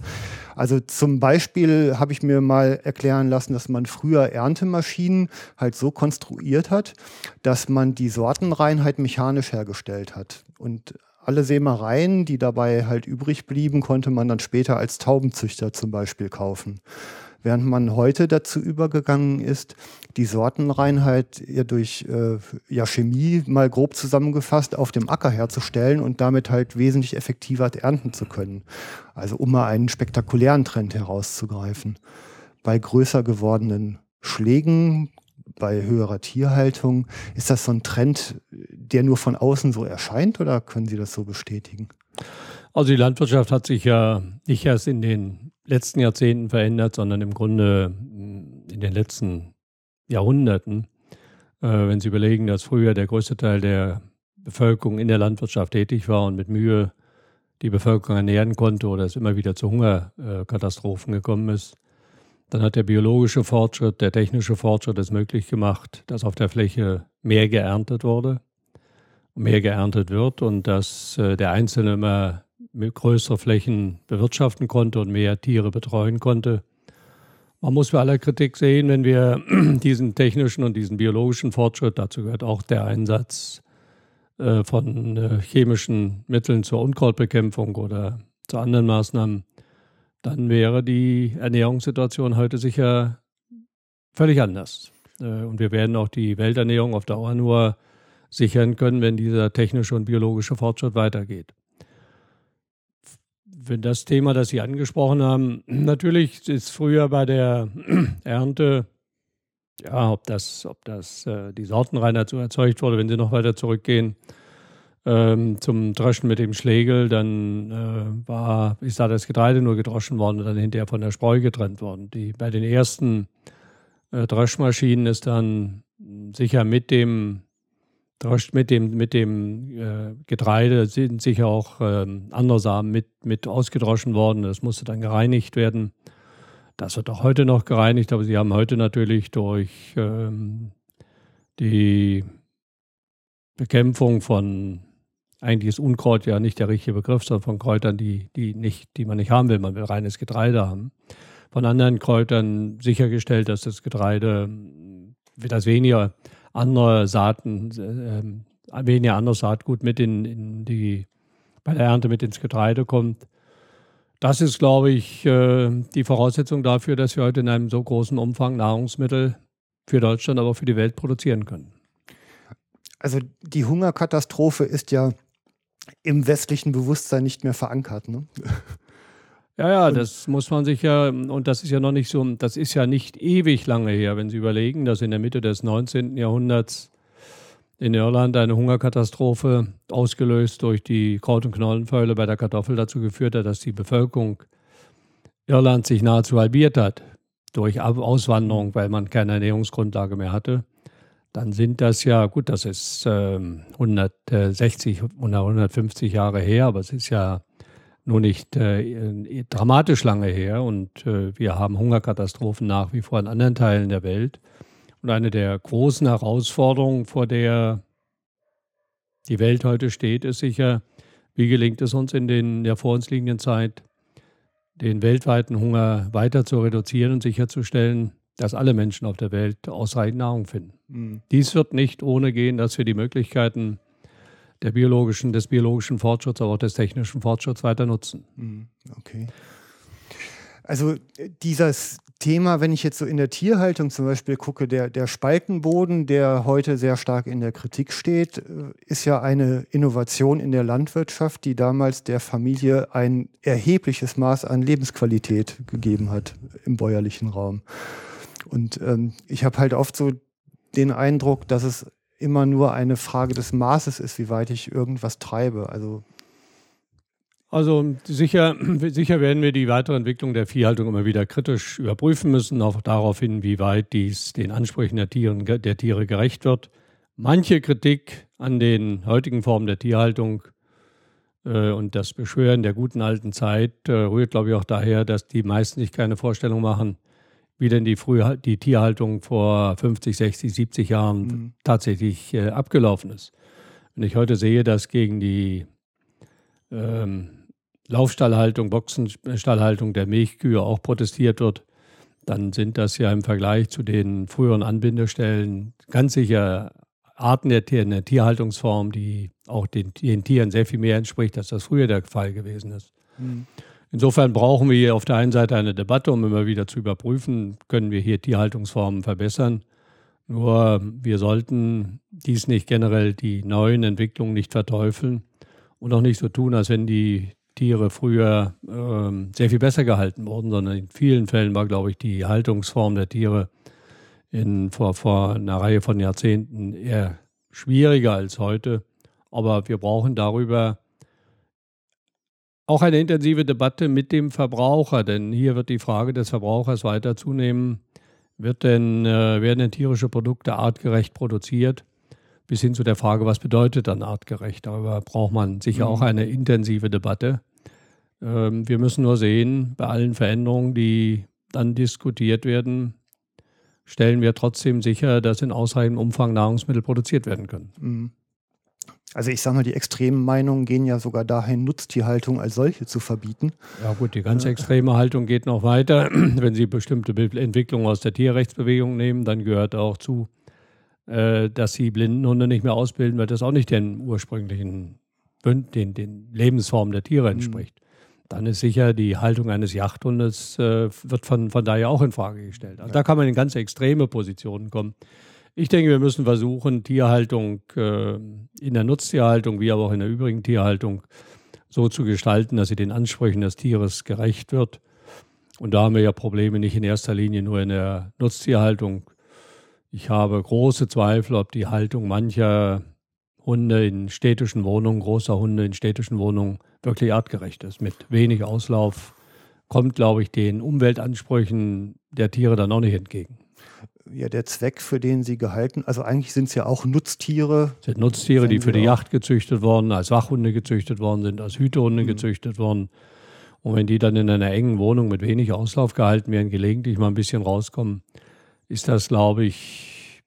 Also zum Beispiel habe ich mir mal erklären lassen, dass man früher Erntemaschinen halt so konstruiert hat, dass man die Sortenreinheit mechanisch hergestellt hat. Und alle Sämereien, die dabei halt übrig blieben, konnte man dann später als Taubenzüchter zum Beispiel kaufen. Während man heute dazu übergegangen ist, die Sortenreinheit ja durch äh, ja, Chemie mal grob zusammengefasst auf dem Acker herzustellen und damit halt wesentlich effektiver ernten zu können. Also um mal einen spektakulären Trend herauszugreifen. Bei größer gewordenen Schlägen bei höherer Tierhaltung. Ist das so ein Trend, der nur von außen so erscheint oder können Sie das so bestätigen? Also die Landwirtschaft hat sich ja nicht erst in den letzten Jahrzehnten verändert, sondern im Grunde in den letzten Jahrhunderten. Äh, wenn Sie überlegen, dass früher der größte Teil der Bevölkerung in der Landwirtschaft tätig war und mit Mühe die Bevölkerung ernähren konnte oder es immer wieder zu Hungerkatastrophen gekommen ist, dann hat der biologische Fortschritt, der technische Fortschritt es möglich gemacht, dass auf der Fläche mehr geerntet wurde, mehr geerntet wird und dass äh, der Einzelne immer größere Flächen bewirtschaften konnte und mehr Tiere betreuen konnte. Man muss bei aller Kritik sehen, wenn wir diesen technischen und diesen biologischen Fortschritt, dazu gehört auch der Einsatz äh, von äh, chemischen Mitteln zur Unkrautbekämpfung oder zu anderen Maßnahmen, dann wäre die Ernährungssituation heute sicher völlig anders. Äh, und wir werden auch die Welternährung auf Dauer nur sichern können, wenn dieser technische und biologische Fortschritt weitergeht. Wenn das Thema, das Sie angesprochen haben, natürlich ist früher bei der Ernte, ja, ob das, ob das äh, die Sortenreinheit so erzeugt wurde, wenn Sie noch weiter zurückgehen, ähm, zum Dreschen mit dem Schlegel. Dann äh, war, ist da das Getreide nur gedroschen worden und dann hinterher von der Spreu getrennt worden. Die, bei den ersten äh, Dreschmaschinen ist dann sicher mit dem mit dem, mit dem äh, Getreide sind sicher auch äh, andere Samen mit, mit ausgedroschen worden. Das musste dann gereinigt werden. Das wird auch heute noch gereinigt, aber sie haben heute natürlich durch ähm, die Bekämpfung von, eigentlich ist Unkraut ja nicht der richtige Begriff, sondern von Kräutern, die, die, nicht, die man nicht haben will. Man will reines Getreide haben. Von anderen Kräutern sichergestellt, dass das Getreide, das weniger andere Saaten, äh, weniger anderes Saatgut mit in, in, die, bei der Ernte mit ins Getreide kommt. Das ist, glaube ich, äh, die Voraussetzung dafür, dass wir heute in einem so großen Umfang Nahrungsmittel für Deutschland, aber auch für die Welt produzieren können. Also die Hungerkatastrophe ist ja im westlichen Bewusstsein nicht mehr verankert. Ne? Ja, ja, das muss man sich ja, und das ist ja noch nicht so, das ist ja nicht ewig lange her, wenn Sie überlegen, dass in der Mitte des 19. Jahrhunderts in Irland eine Hungerkatastrophe ausgelöst durch die Kraut- und Knollenfäule bei der Kartoffel dazu geführt hat, dass die Bevölkerung Irlands sich nahezu halbiert hat durch Auswanderung, weil man keine Ernährungsgrundlage mehr hatte. Dann sind das ja, gut, das ist äh, 160 oder 150 Jahre her, aber es ist ja nur nicht äh, dramatisch lange her und äh, wir haben Hungerkatastrophen nach wie vor in anderen Teilen der Welt. Und eine der großen Herausforderungen, vor der die Welt heute steht, ist sicher, wie gelingt es uns in den, der vor uns liegenden Zeit, den weltweiten Hunger weiter zu reduzieren und sicherzustellen, dass alle Menschen auf der Welt ausreichend Nahrung finden. Mhm. Dies wird nicht ohne gehen, dass wir die Möglichkeiten der biologischen, des biologischen Fortschritts, aber auch des technischen Fortschritts weiter nutzen. Hm, okay. Also dieses Thema, wenn ich jetzt so in der Tierhaltung zum Beispiel gucke, der, der Spaltenboden, der heute sehr stark in der Kritik steht, äh, ist ja eine Innovation in der Landwirtschaft, die damals der Familie ein erhebliches Maß an Lebensqualität gegeben hat im bäuerlichen Raum. Und ähm, ich habe halt oft so den Eindruck, dass es immer nur eine Frage des Maßes ist, wie weit ich irgendwas treibe. Also also sicher, sicher werden wir die weitere Entwicklung der Viehhaltung immer wieder kritisch überprüfen müssen, auch darauf hin, wie weit dies den Ansprüchen der, Tieren, der Tiere gerecht wird. Manche Kritik an den heutigen Formen der Tierhaltung äh, und das Beschwören der guten alten Zeit äh, rührt, glaube ich, auch daher, dass die meisten sich keine Vorstellung machen, wie denn die, Früh die Tierhaltung vor 50, 60, 70 Jahren mhm. tatsächlich äh, abgelaufen ist. Wenn ich heute sehe, dass gegen die ähm, Laufstallhaltung, Boxenstallhaltung der Milchkühe auch protestiert wird, dann sind das ja im Vergleich zu den früheren Anbindestellen ganz sicher Arten der, Tier, der Tierhaltungsform, die auch den, den, Tieren sehr viel mehr entspricht, als das früher der Fall gewesen ist. Mhm. Insofern brauchen wir hier auf der einen Seite eine Debatte, um immer wieder zu überprüfen, können wir hier Tierhaltungsformen verbessern. Nur wir sollten dies nicht generell die neuen Entwicklungen nicht verteufeln und auch nicht so tun, als wenn die Tiere früher äh, sehr viel besser gehalten wurden, sondern in vielen Fällen war, glaube ich, die Haltungsform der Tiere in, vor, vor einer Reihe von Jahrzehnten eher schwieriger als heute. Aber wir brauchen darüber auch eine intensive Debatte mit dem Verbraucher, denn hier wird die Frage des Verbrauchers weiter zunehmen. Wird denn, äh, werden denn tierische Produkte artgerecht produziert? Bis hin zu der Frage, was bedeutet dann artgerecht? Darüber braucht man sicher mhm. auch eine intensive Debatte. Ähm, wir müssen nur sehen, bei allen Veränderungen, die dann diskutiert werden, stellen wir trotzdem sicher, dass in ausreichendem Umfang Nahrungsmittel produziert werden können. Mhm. Also ich sage mal, die extremen Meinungen gehen ja sogar dahin, Nutztierhaltung als solche zu verbieten. Ja gut, die ganz extreme Haltung geht noch weiter. Wenn Sie bestimmte Entwicklungen aus der Tierrechtsbewegung nehmen, dann gehört auch zu, äh, dass Sie Blindenhunde nicht mehr ausbilden, weil das auch nicht den ursprünglichen den, den Lebensformen der Tiere mhm. entspricht. Mhm. Dann ist sicher die Haltung eines Jachthundes äh, wird von, von daher auch in Frage gestellt. Also ja. da kann man in ganz extreme Positionen kommen. Ich denke, wir müssen versuchen, Tierhaltung äh, in der Nutztierhaltung wie aber auch in der übrigen Tierhaltung so zu gestalten, dass sie den Ansprüchen des Tieres gerecht wird. Und da haben wir ja Probleme nicht in erster Linie nur in der Nutztierhaltung. Ich habe große Zweifel, ob die Haltung mancher Hunde in städtischen Wohnungen, großer Hunde in städtischen Wohnungen wirklich artgerecht ist. Mit wenig Auslauf kommt, glaube ich, den Umweltansprüchen der Tiere dann auch nicht entgegen ja der Zweck, für den sie gehalten, also eigentlich sind es ja auch Nutztiere. Das sind Nutztiere, die für die Yacht gezüchtet worden, als Wachhunde gezüchtet worden sind, als Hütehunde mhm. gezüchtet worden. Und wenn die dann in einer engen Wohnung mit wenig Auslauf gehalten werden, gelegentlich mal ein bisschen rauskommen, ist das, glaube ich,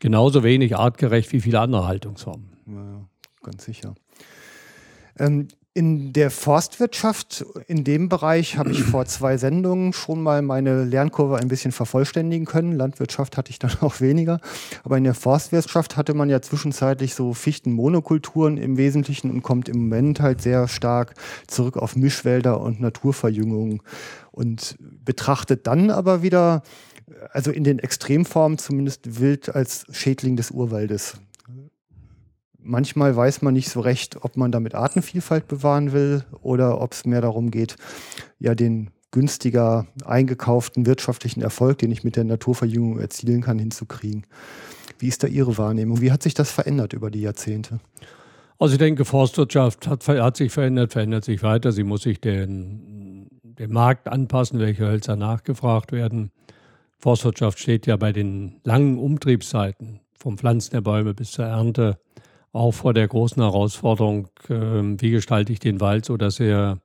genauso wenig artgerecht wie viele andere Haltungsformen. Ja, ganz sicher. Ähm, in der Forstwirtschaft, in dem Bereich, habe ich vor zwei Sendungen schon mal meine Lernkurve ein bisschen vervollständigen können. Landwirtschaft hatte ich dann auch weniger. Aber in der Forstwirtschaft hatte man ja zwischenzeitlich so Fichtenmonokulturen im Wesentlichen und kommt im Moment halt sehr stark zurück auf Mischwälder und Naturverjüngung und betrachtet dann aber wieder, also in den Extremformen zumindest Wild als Schädling des Urwaldes manchmal weiß man nicht so recht, ob man damit Artenvielfalt bewahren will oder ob es mehr darum geht, ja, den günstiger eingekauften wirtschaftlichen Erfolg, den ich mit der Naturverjüngung erzielen kann, hinzukriegen. Wie ist da Ihre Wahrnehmung? Wie hat sich das verändert über die Jahrzehnte? Also ich denke, Forstwirtschaft hat, hat sich verändert, verändert sich weiter. Sie muss sich den, dem Markt anpassen, welche Hölzer nachgefragt werden. Forstwirtschaft steht ja bei den langen Umtriebszeiten, vom Pflanzen der Bäume bis zur Ernte, auch vor der großen Herausforderung, äh, wie gestalte ich den Wald, so dass er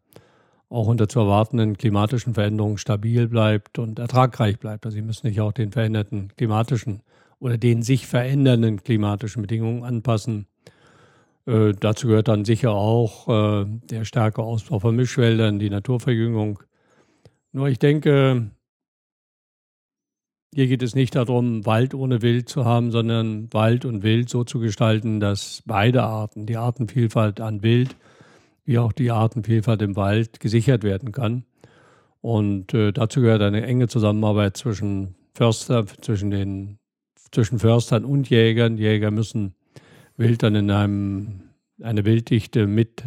auch unter zu erwartenden klimatischen Veränderungen stabil bleibt und ertragreich bleibt. Also Sie müssen sich auch den veränderten klimatischen oder den sich verändernden klimatischen Bedingungen anpassen. Äh, dazu gehört dann sicher auch äh, der starke Ausbau von Mischwäldern, die Naturverjüngung. Nur ich denke, hier geht es nicht darum, Wald ohne Wild zu haben, sondern Wald und Wild so zu gestalten, dass beide Arten, die Artenvielfalt an Wild wie auch die Artenvielfalt im Wald gesichert werden kann. Und äh, dazu gehört eine enge Zusammenarbeit zwischen Förster, zwischen den zwischen Förstern und Jägern. Jäger müssen Wild dann in einem eine Wilddichte mit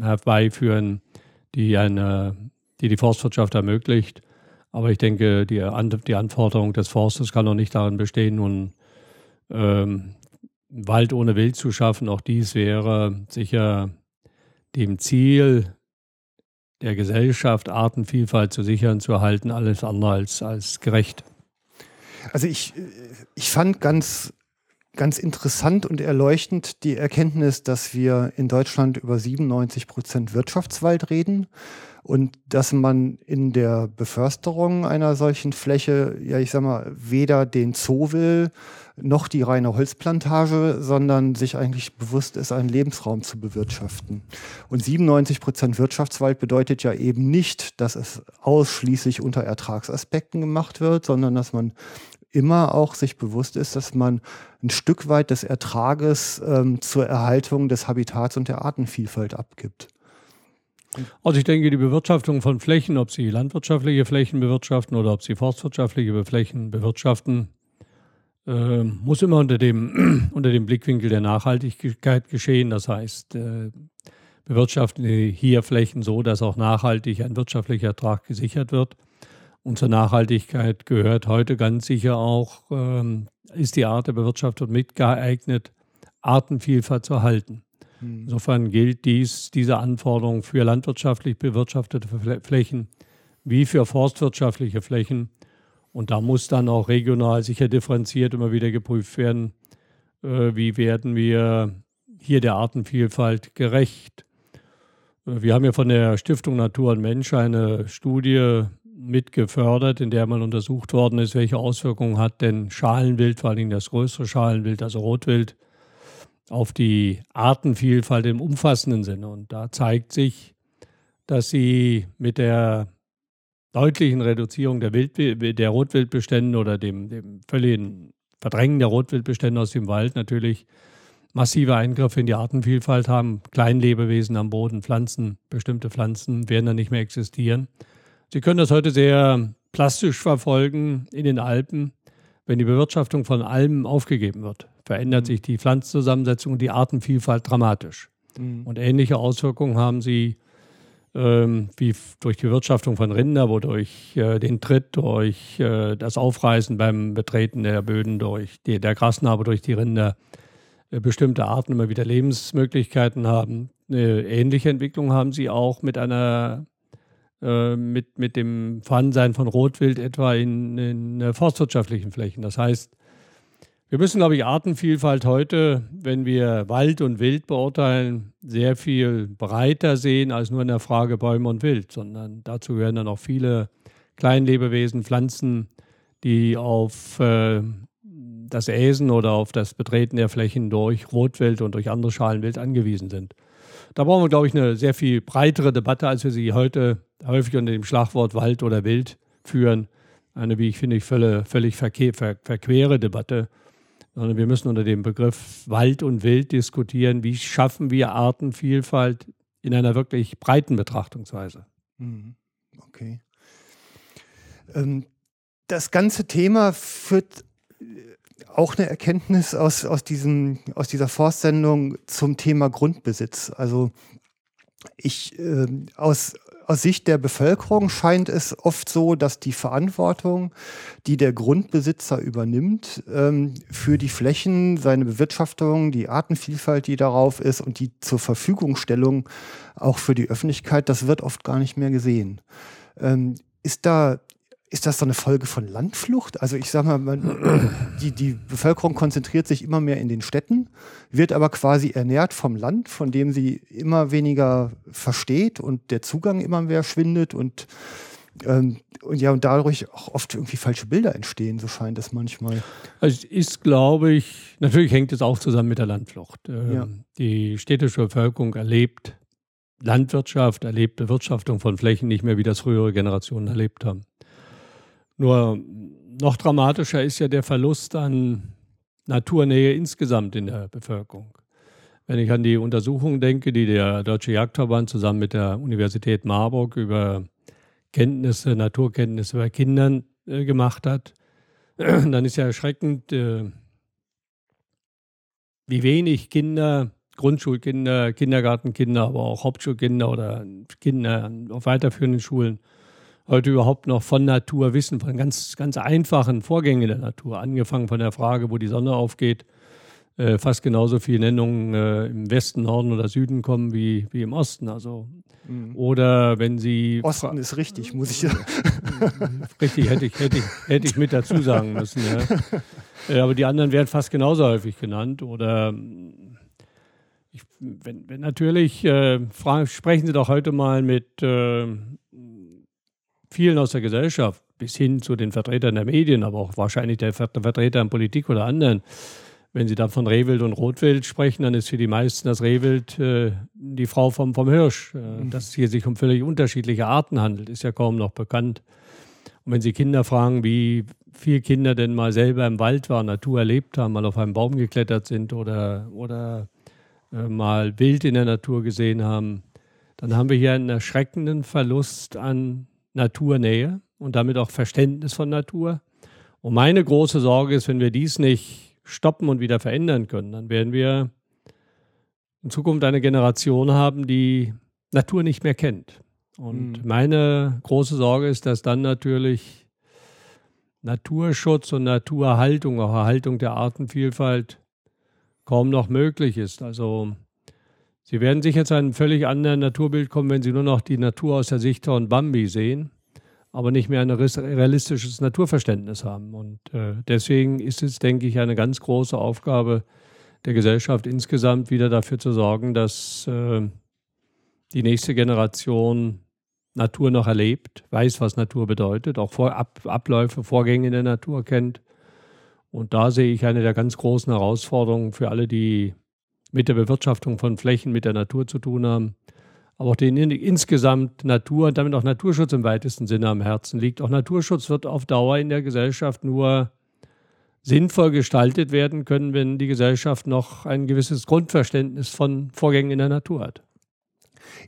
herbeiführen, die eine, die die Forstwirtschaft ermöglicht. Aber ich denke, die, die Anforderung des Forstes kann noch nicht darin bestehen, nun ähm, Wald ohne Wild zu schaffen. Auch dies wäre sicher dem Ziel der Gesellschaft, Artenvielfalt zu sichern, zu erhalten, alles andere als, als gerecht. Also ich, ich fand ganz, ganz interessant und erleuchtend die Erkenntnis, dass wir in Deutschland über 97 Prozent Wirtschaftswald reden und dass man in der Beförsterung einer solchen Fläche, ja, ich sag mal, weder den Zoo will, noch die reine Holzplantage, sondern sich eigentlich bewusst ist, einen Lebensraum zu bewirtschaften. Und 97 Prozent Wirtschaftswald bedeutet ja eben nicht, dass es ausschließlich unter Ertragsaspekten gemacht wird, sondern dass man immer auch sich bewusst ist, dass man ein Stück weit des Ertrages ähm, zur Erhaltung des Habitats und der Artenvielfalt abgibt. Also ich denke, die Bewirtschaftung von Flächen, ob sie landwirtschaftliche Flächen bewirtschaften oder ob sie forstwirtschaftliche Flächen bewirtschaften, äh, muss immer unter dem, unter dem Blickwinkel der Nachhaltigkeit geschehen. Das heißt, äh, bewirtschaften hier Flächen so, dass auch nachhaltig ein wirtschaftlicher Ertrag gesichert wird. Und zur Nachhaltigkeit gehört heute ganz sicher auch, äh, ist die Art der Bewirtschaftung mitgeeignet, Artenvielfalt zu erhalten. Hm. Insofern gilt dies, diese Anforderung für landwirtschaftlich bewirtschaftete Flächen wie für forstwirtschaftliche Flächen. Und da muss dann auch regional sicher differenziert immer wieder geprüft werden, äh, wie werden wir hier der Artenvielfalt gerecht. Äh, wir haben ja von der Stiftung Natur und Mensch eine Studie mitgefördert, in der mal untersucht worden ist, welche Auswirkungen hat denn Schalenwild, vor allem das größere Schalenwild, also Rotwild, auf die Artenvielfalt im umfassenden Sinne. Und da zeigt sich, dass sie mit der deutlichen Reduzierung der, Wild, der Rotwildbestände oder dem, dem völligen Verdrängen der Rotwildbestände aus dem Wald natürlich massive Eingriffe in die Artenvielfalt haben. Kleinlebewesen am Boden, Pflanzen, bestimmte Pflanzen werden dann nicht mehr existieren. Sie können das heute sehr plastisch verfolgen in den Alpen, wenn die Bewirtschaftung von Almen aufgegeben wird verändert mhm. sich die Pflanzenzusammensetzung und die Artenvielfalt dramatisch. Mhm. Und ähnliche Auswirkungen haben sie ähm, wie durch die Bewirtschaftung von Rinder, wodurch äh, den Tritt, durch äh, das Aufreißen beim Betreten der Böden, durch die, der Grasnarbe durch die Rinder äh, bestimmte Arten immer wieder Lebensmöglichkeiten haben. Eine ähnliche Entwicklung haben sie auch mit einer äh, mit, mit dem Vorhandensein von Rotwild etwa in, in forstwirtschaftlichen Flächen. Das heißt, wir müssen, glaube ich, Artenvielfalt heute, wenn wir Wald und Wild beurteilen, sehr viel breiter sehen als nur in der Frage Bäume und Wild, sondern dazu gehören dann auch viele Kleinlebewesen, Pflanzen, die auf äh, das Äsen oder auf das Betreten der Flächen durch Rotwild und durch andere Schalenwild angewiesen sind. Da brauchen wir, glaube ich, eine sehr viel breitere Debatte, als wir sie heute häufig unter dem Schlagwort Wald oder Wild führen. Eine, wie ich finde, völlig, völlig verquere Debatte. Sondern wir müssen unter dem Begriff Wald und Wild diskutieren, wie schaffen wir Artenvielfalt in einer wirklich breiten Betrachtungsweise. Mhm. Okay. Ähm, das ganze Thema führt auch eine Erkenntnis aus, aus, diesem, aus dieser Forstsendung zum Thema Grundbesitz. Also ich äh, aus, aus Sicht der Bevölkerung scheint es oft so, dass die Verantwortung, die der Grundbesitzer übernimmt, ähm, für die Flächen, seine Bewirtschaftung, die Artenvielfalt, die darauf ist und die zur Verfügungstellung auch für die Öffentlichkeit, das wird oft gar nicht mehr gesehen. Ähm, ist da ist das so eine Folge von Landflucht? Also ich sage mal, man, die, die Bevölkerung konzentriert sich immer mehr in den Städten, wird aber quasi ernährt vom Land, von dem sie immer weniger versteht und der Zugang immer mehr schwindet und, ähm, und ja, und dadurch auch oft irgendwie falsche Bilder entstehen, so scheint es manchmal. Also es ist, glaube ich, natürlich hängt es auch zusammen mit der Landflucht. Ähm, ja. Die städtische Bevölkerung erlebt Landwirtschaft, erlebt Bewirtschaftung von Flächen nicht mehr, wie das frühere Generationen erlebt haben. Nur noch dramatischer ist ja der Verlust an Naturnähe insgesamt in der Bevölkerung. Wenn ich an die Untersuchungen denke, die der Deutsche Jagdverband zusammen mit der Universität Marburg über Kenntnisse, Naturkenntnisse bei Kindern äh, gemacht hat, dann ist ja erschreckend, äh, wie wenig Kinder, Grundschulkinder, Kindergartenkinder, aber auch Hauptschulkinder oder Kinder auf weiterführenden Schulen heute überhaupt noch von Natur wissen, von ganz, ganz einfachen Vorgängen der Natur, angefangen von der Frage, wo die Sonne aufgeht, äh, fast genauso viele Nennungen äh, im Westen, Norden oder Süden kommen wie, wie im Osten. Also, mhm. Oder wenn Sie. Osten ist richtig, muss ich ja. richtig, hätte ich, hätte, ich, hätte ich mit dazu sagen müssen. Ja. Äh, aber die anderen werden fast genauso häufig genannt. Oder ich, wenn, wenn natürlich, äh, fragen, sprechen Sie doch heute mal mit äh, vielen aus der Gesellschaft bis hin zu den Vertretern der Medien, aber auch wahrscheinlich der Vertreter in Politik oder anderen. Wenn Sie dann von Rehwild und Rotwild sprechen, dann ist für die meisten das Rehwild äh, die Frau vom, vom Hirsch. Äh, mhm. Dass es hier sich um völlig unterschiedliche Arten handelt, ist ja kaum noch bekannt. Und wenn Sie Kinder fragen, wie viele Kinder denn mal selber im Wald waren, Natur erlebt haben, mal auf einem Baum geklettert sind oder, oder äh, mal Wild in der Natur gesehen haben, dann haben wir hier einen erschreckenden Verlust an Naturnähe und damit auch Verständnis von Natur. Und meine große Sorge ist, wenn wir dies nicht stoppen und wieder verändern können, dann werden wir in Zukunft eine Generation haben, die Natur nicht mehr kennt. Und mhm. meine große Sorge ist, dass dann natürlich Naturschutz und Naturerhaltung, auch Erhaltung der Artenvielfalt kaum noch möglich ist. Also Sie werden sicher zu einem völlig anderen Naturbild kommen, wenn Sie nur noch die Natur aus der Sicht von Bambi sehen, aber nicht mehr ein realistisches Naturverständnis haben. Und äh, deswegen ist es, denke ich, eine ganz große Aufgabe der Gesellschaft insgesamt wieder dafür zu sorgen, dass äh, die nächste Generation Natur noch erlebt, weiß, was Natur bedeutet, auch Vor Ab Abläufe, Vorgänge in der Natur kennt. Und da sehe ich eine der ganz großen Herausforderungen für alle, die mit der Bewirtschaftung von Flächen, mit der Natur zu tun haben, aber auch denen insgesamt Natur und damit auch Naturschutz im weitesten Sinne am Herzen liegt. Auch Naturschutz wird auf Dauer in der Gesellschaft nur sinnvoll gestaltet werden können, wenn die Gesellschaft noch ein gewisses Grundverständnis von Vorgängen in der Natur hat.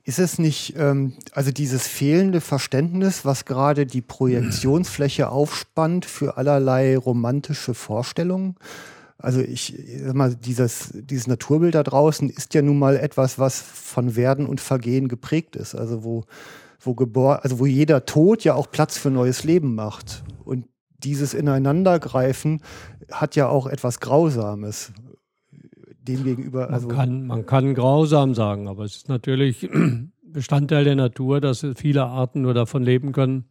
Ist es nicht, ähm, also dieses fehlende Verständnis, was gerade die Projektionsfläche aufspannt für allerlei romantische Vorstellungen? Also ich sag mal, dieses, dieses Naturbild da draußen ist ja nun mal etwas, was von Werden und Vergehen geprägt ist. Also wo, wo gebor also wo jeder Tod ja auch Platz für neues Leben macht. Und dieses Ineinandergreifen hat ja auch etwas Grausames demgegenüber. Also man, kann, man kann grausam sagen, aber es ist natürlich Bestandteil der Natur, dass viele Arten nur davon leben können,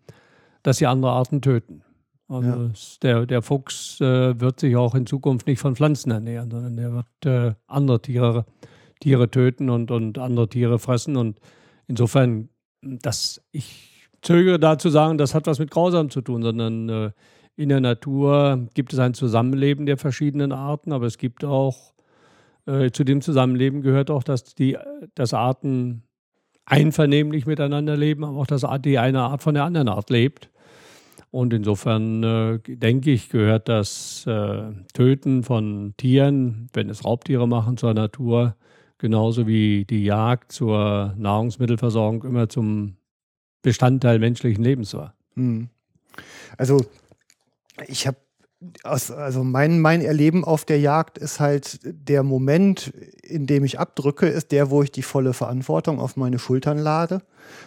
dass sie andere Arten töten. Also ja. der, der Fuchs äh, wird sich auch in Zukunft nicht von Pflanzen ernähren, sondern er wird äh, andere Tiere, Tiere töten und, und andere Tiere fressen. Und insofern, dass ich zögere da zu sagen, das hat was mit Grausam zu tun, sondern äh, in der Natur gibt es ein Zusammenleben der verschiedenen Arten, aber es gibt auch, äh, zu dem Zusammenleben gehört auch, dass die dass Arten einvernehmlich miteinander leben, aber auch, dass die eine Art von der anderen Art lebt. Und insofern äh, denke ich, gehört das äh, Töten von Tieren, wenn es Raubtiere machen, zur Natur, genauso wie die Jagd zur Nahrungsmittelversorgung immer zum Bestandteil menschlichen Lebens war. Hm. Also ich habe also mein, mein Erleben auf der Jagd ist halt der Moment, in dem ich abdrücke, ist der, wo ich die volle Verantwortung auf meine Schultern lade.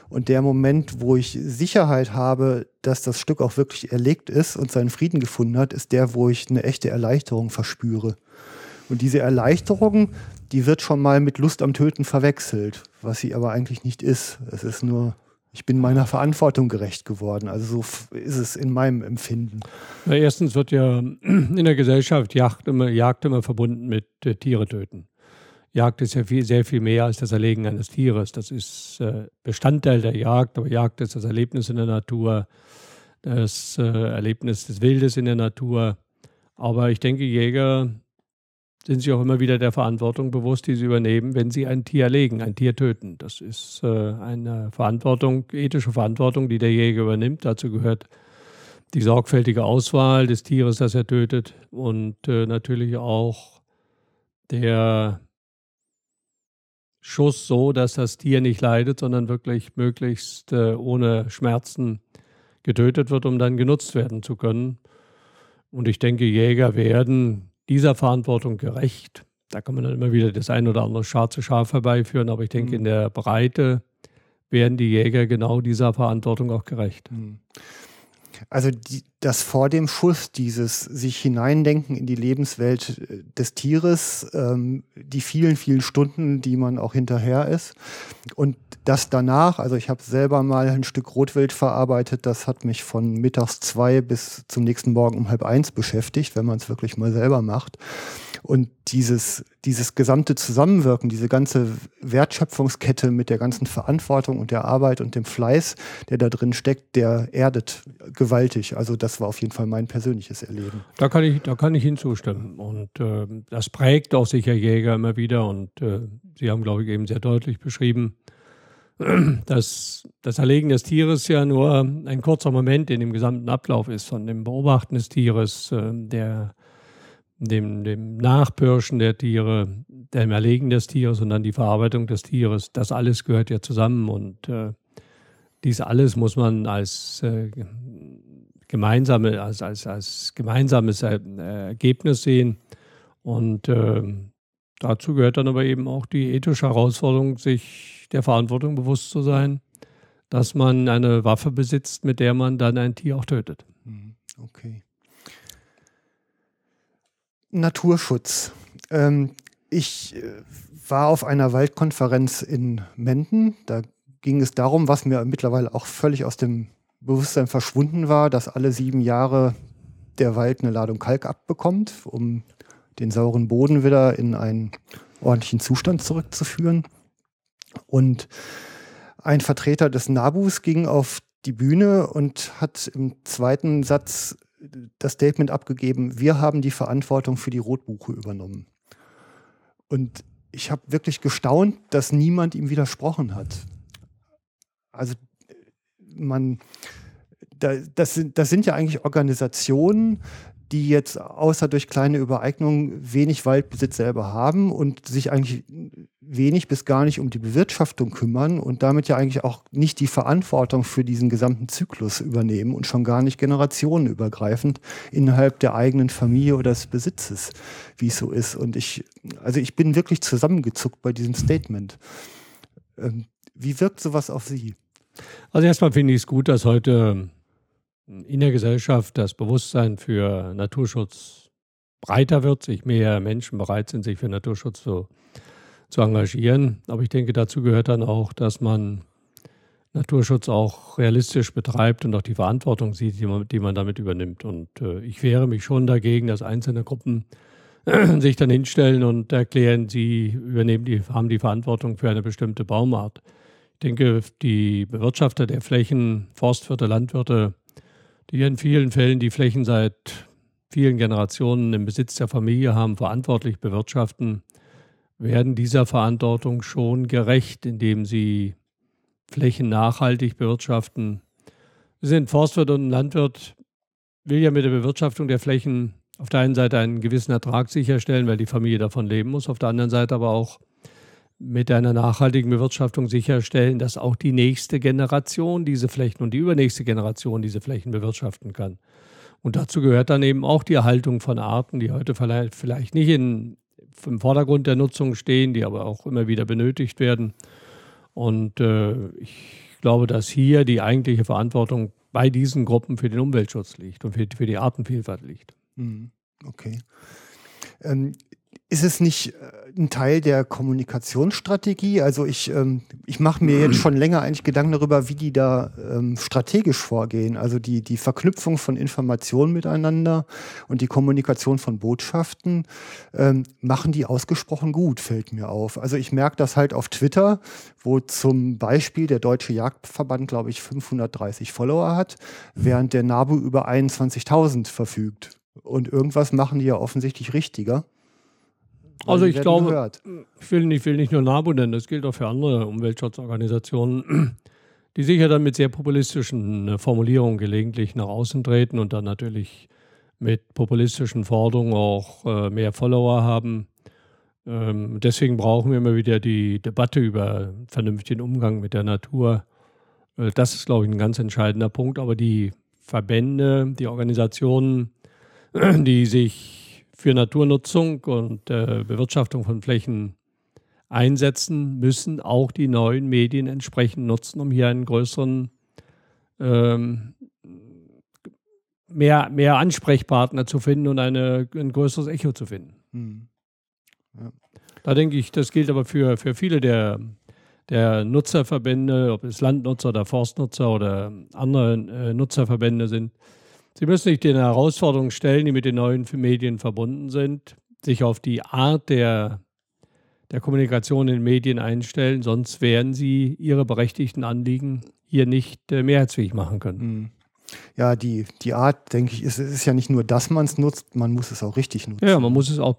Und der Moment, wo ich Sicherheit habe, dass das Stück auch wirklich erlegt ist und seinen Frieden gefunden hat, ist der, wo ich eine echte Erleichterung verspüre. Und diese Erleichterung, die wird schon mal mit Lust am Töten verwechselt, was sie aber eigentlich nicht ist. Es ist nur ich bin meiner Verantwortung gerecht geworden. Also so ist es in meinem Empfinden. Na, erstens wird ja in der Gesellschaft Jagd immer, Jagd immer verbunden mit äh, Tiere töten. Jagd ist ja viel, sehr viel mehr als das Erlegen eines Tieres. Das ist äh, Bestandteil der Jagd, aber Jagd ist das Erlebnis in der Natur, das äh, Erlebnis des Wildes in der Natur. Aber ich denke, Jäger sind sich auch immer wieder der Verantwortung bewusst, die sie übernehmen, wenn sie ein Tier erlegen, ein Tier töten. Das ist äh, eine Verantwortung, ethische Verantwortung, die der Jäger übernimmt. Dazu gehört die sorgfältige Auswahl des Tieres, das er tötet und äh, natürlich auch der Schuss so, dass das Tier nicht leidet, sondern wirklich möglichst äh, ohne Schmerzen getötet wird, um dann genutzt werden zu können. Und ich denke, Jäger werden dieser Verantwortung gerecht. Da kann man dann immer wieder das ein oder andere schwarze Schaf herbeiführen, aber ich denke, mhm. in der Breite werden die Jäger genau dieser Verantwortung auch gerecht. Mhm. Also die, das vor dem Schuss, dieses sich hineindenken in die Lebenswelt äh, des Tieres, ähm, die vielen, vielen Stunden, die man auch hinterher ist. Und das danach, also ich habe selber mal ein Stück Rotwild verarbeitet, das hat mich von mittags zwei bis zum nächsten Morgen um halb eins beschäftigt, wenn man es wirklich mal selber macht. Und dieses, dieses gesamte Zusammenwirken, diese ganze Wertschöpfungskette mit der ganzen Verantwortung und der Arbeit und dem Fleiß, der da drin steckt, der erdet gewaltig. Also das war auf jeden Fall mein persönliches Erleben. Da kann ich, da kann ich hinzustimmen. Und äh, das prägt auch sicher Jäger immer wieder. Und äh, Sie haben, glaube ich, eben sehr deutlich beschrieben, dass das Erlegen des Tieres ja nur ein kurzer Moment in dem gesamten Ablauf ist, von dem Beobachten des Tieres, äh, der dem, dem Nachpirschen der Tiere, dem Erlegen des Tieres und dann die Verarbeitung des Tieres, das alles gehört ja zusammen und äh, dies alles muss man als äh, gemeinsame, als, als, als gemeinsames er Ergebnis sehen. Und äh, dazu gehört dann aber eben auch die ethische Herausforderung, sich der Verantwortung bewusst zu sein, dass man eine Waffe besitzt, mit der man dann ein Tier auch tötet. Mhm. Okay. Naturschutz. Ähm, ich äh, war auf einer Waldkonferenz in Menden. Da ging es darum, was mir mittlerweile auch völlig aus dem Bewusstsein verschwunden war, dass alle sieben Jahre der Wald eine Ladung Kalk abbekommt, um den sauren Boden wieder in einen ordentlichen Zustand zurückzuführen. Und ein Vertreter des Nabus ging auf die Bühne und hat im zweiten Satz das Statement abgegeben, wir haben die Verantwortung für die Rotbuche übernommen. Und ich habe wirklich gestaunt, dass niemand ihm widersprochen hat. Also man, das, sind, das sind ja eigentlich Organisationen, die jetzt außer durch kleine Übereignungen wenig Waldbesitz selber haben und sich eigentlich wenig bis gar nicht um die Bewirtschaftung kümmern und damit ja eigentlich auch nicht die Verantwortung für diesen gesamten Zyklus übernehmen und schon gar nicht generationenübergreifend innerhalb der eigenen Familie oder des Besitzes, wie es so ist. Und ich, also ich bin wirklich zusammengezuckt bei diesem Statement. Ähm, wie wirkt sowas auf Sie? Also erstmal finde ich es gut, dass heute in der Gesellschaft das Bewusstsein für Naturschutz breiter wird, sich mehr Menschen bereit sind, sich für Naturschutz zu, zu engagieren. Aber ich denke, dazu gehört dann auch, dass man Naturschutz auch realistisch betreibt und auch die Verantwortung sieht, die man, die man damit übernimmt. Und äh, ich wehre mich schon dagegen, dass einzelne Gruppen sich dann hinstellen und erklären, sie übernehmen die, haben die Verantwortung für eine bestimmte Baumart. Ich denke, die Bewirtschafter der Flächen, Forstwirte, Landwirte, die in vielen Fällen die Flächen seit vielen Generationen im Besitz der Familie haben, verantwortlich bewirtschaften, werden dieser Verantwortung schon gerecht, indem sie Flächen nachhaltig bewirtschaften. Wir sind Forstwirt und Landwirt, will ja mit der Bewirtschaftung der Flächen auf der einen Seite einen gewissen Ertrag sicherstellen, weil die Familie davon leben muss, auf der anderen Seite aber auch mit einer nachhaltigen Bewirtschaftung sicherstellen, dass auch die nächste Generation diese Flächen und die übernächste Generation diese Flächen bewirtschaften kann. Und dazu gehört dann eben auch die Erhaltung von Arten, die heute vielleicht nicht in, im Vordergrund der Nutzung stehen, die aber auch immer wieder benötigt werden. Und äh, ich glaube, dass hier die eigentliche Verantwortung bei diesen Gruppen für den Umweltschutz liegt und für, für die Artenvielfalt liegt. Mhm. Okay. Ähm, ist es nicht äh, ein Teil der Kommunikationsstrategie? Also ich, ähm, ich mache mir jetzt schon länger eigentlich Gedanken darüber, wie die da ähm, strategisch vorgehen. Also die, die Verknüpfung von Informationen miteinander und die Kommunikation von Botschaften ähm, machen die ausgesprochen gut, fällt mir auf. Also ich merke das halt auf Twitter, wo zum Beispiel der Deutsche Jagdverband, glaube ich, 530 Follower hat, während der NABU über 21.000 verfügt. Und irgendwas machen die ja offensichtlich richtiger. Also ich glaube, gehört. ich will, nicht, will nicht nur NABU nennen, das gilt auch für andere Umweltschutzorganisationen, die sicher dann mit sehr populistischen äh, Formulierungen gelegentlich nach außen treten und dann natürlich mit populistischen Forderungen auch äh, mehr Follower haben. Ähm, deswegen brauchen wir immer wieder die Debatte über vernünftigen Umgang mit der Natur. Äh, das ist, glaube ich, ein ganz entscheidender Punkt. Aber die Verbände, die Organisationen, die sich für Naturnutzung und äh, Bewirtschaftung von Flächen einsetzen, müssen auch die neuen Medien entsprechend nutzen, um hier einen größeren, ähm, mehr, mehr Ansprechpartner zu finden und eine, ein größeres Echo zu finden. Hm. Ja. Da denke ich, das gilt aber für, für viele der, der Nutzerverbände, ob es Landnutzer oder Forstnutzer oder andere äh, Nutzerverbände sind. Sie müssen sich den Herausforderungen stellen, die mit den neuen Medien verbunden sind, sich auf die Art der, der Kommunikation in den Medien einstellen, sonst werden Sie Ihre berechtigten Anliegen hier nicht äh, mehrheitsfähig machen können. Hm. Ja, die, die Art, denke ich, ist, ist ja nicht nur, dass man es nutzt, man muss es auch richtig nutzen. Ja, man muss es auch.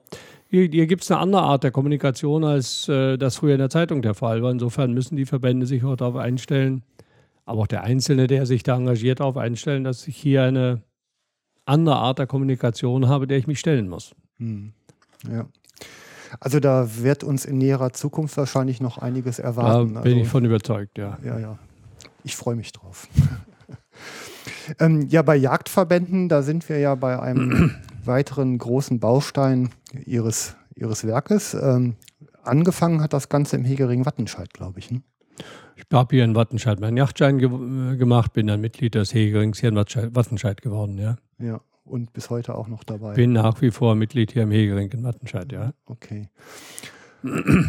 Hier, hier gibt es eine andere Art der Kommunikation, als äh, das früher in der Zeitung der Fall war. Insofern müssen die Verbände sich auch darauf einstellen, aber auch der Einzelne, der sich da engagiert, darauf einstellen, dass ich hier eine andere Art der Kommunikation habe, der ich mich stellen muss. Hm. Ja. Also da wird uns in näherer Zukunft wahrscheinlich noch einiges erwarten. Da bin also, ich von überzeugt, ja. Ja, ja. Ich freue mich drauf. ähm, ja, bei Jagdverbänden, da sind wir ja bei einem weiteren großen Baustein ihres, ihres Werkes. Ähm, angefangen hat das Ganze im Hegering Wattenscheid, glaube ich. Ne? Ich habe hier in Wattenscheid meinen Yachtschein ge äh, gemacht, bin dann Mitglied des Hegerings hier in Wattenscheid geworden, ja. Ja, und bis heute auch noch dabei. Bin nach wie vor Mitglied hier im Hegering in Wattenscheid, ja. Okay.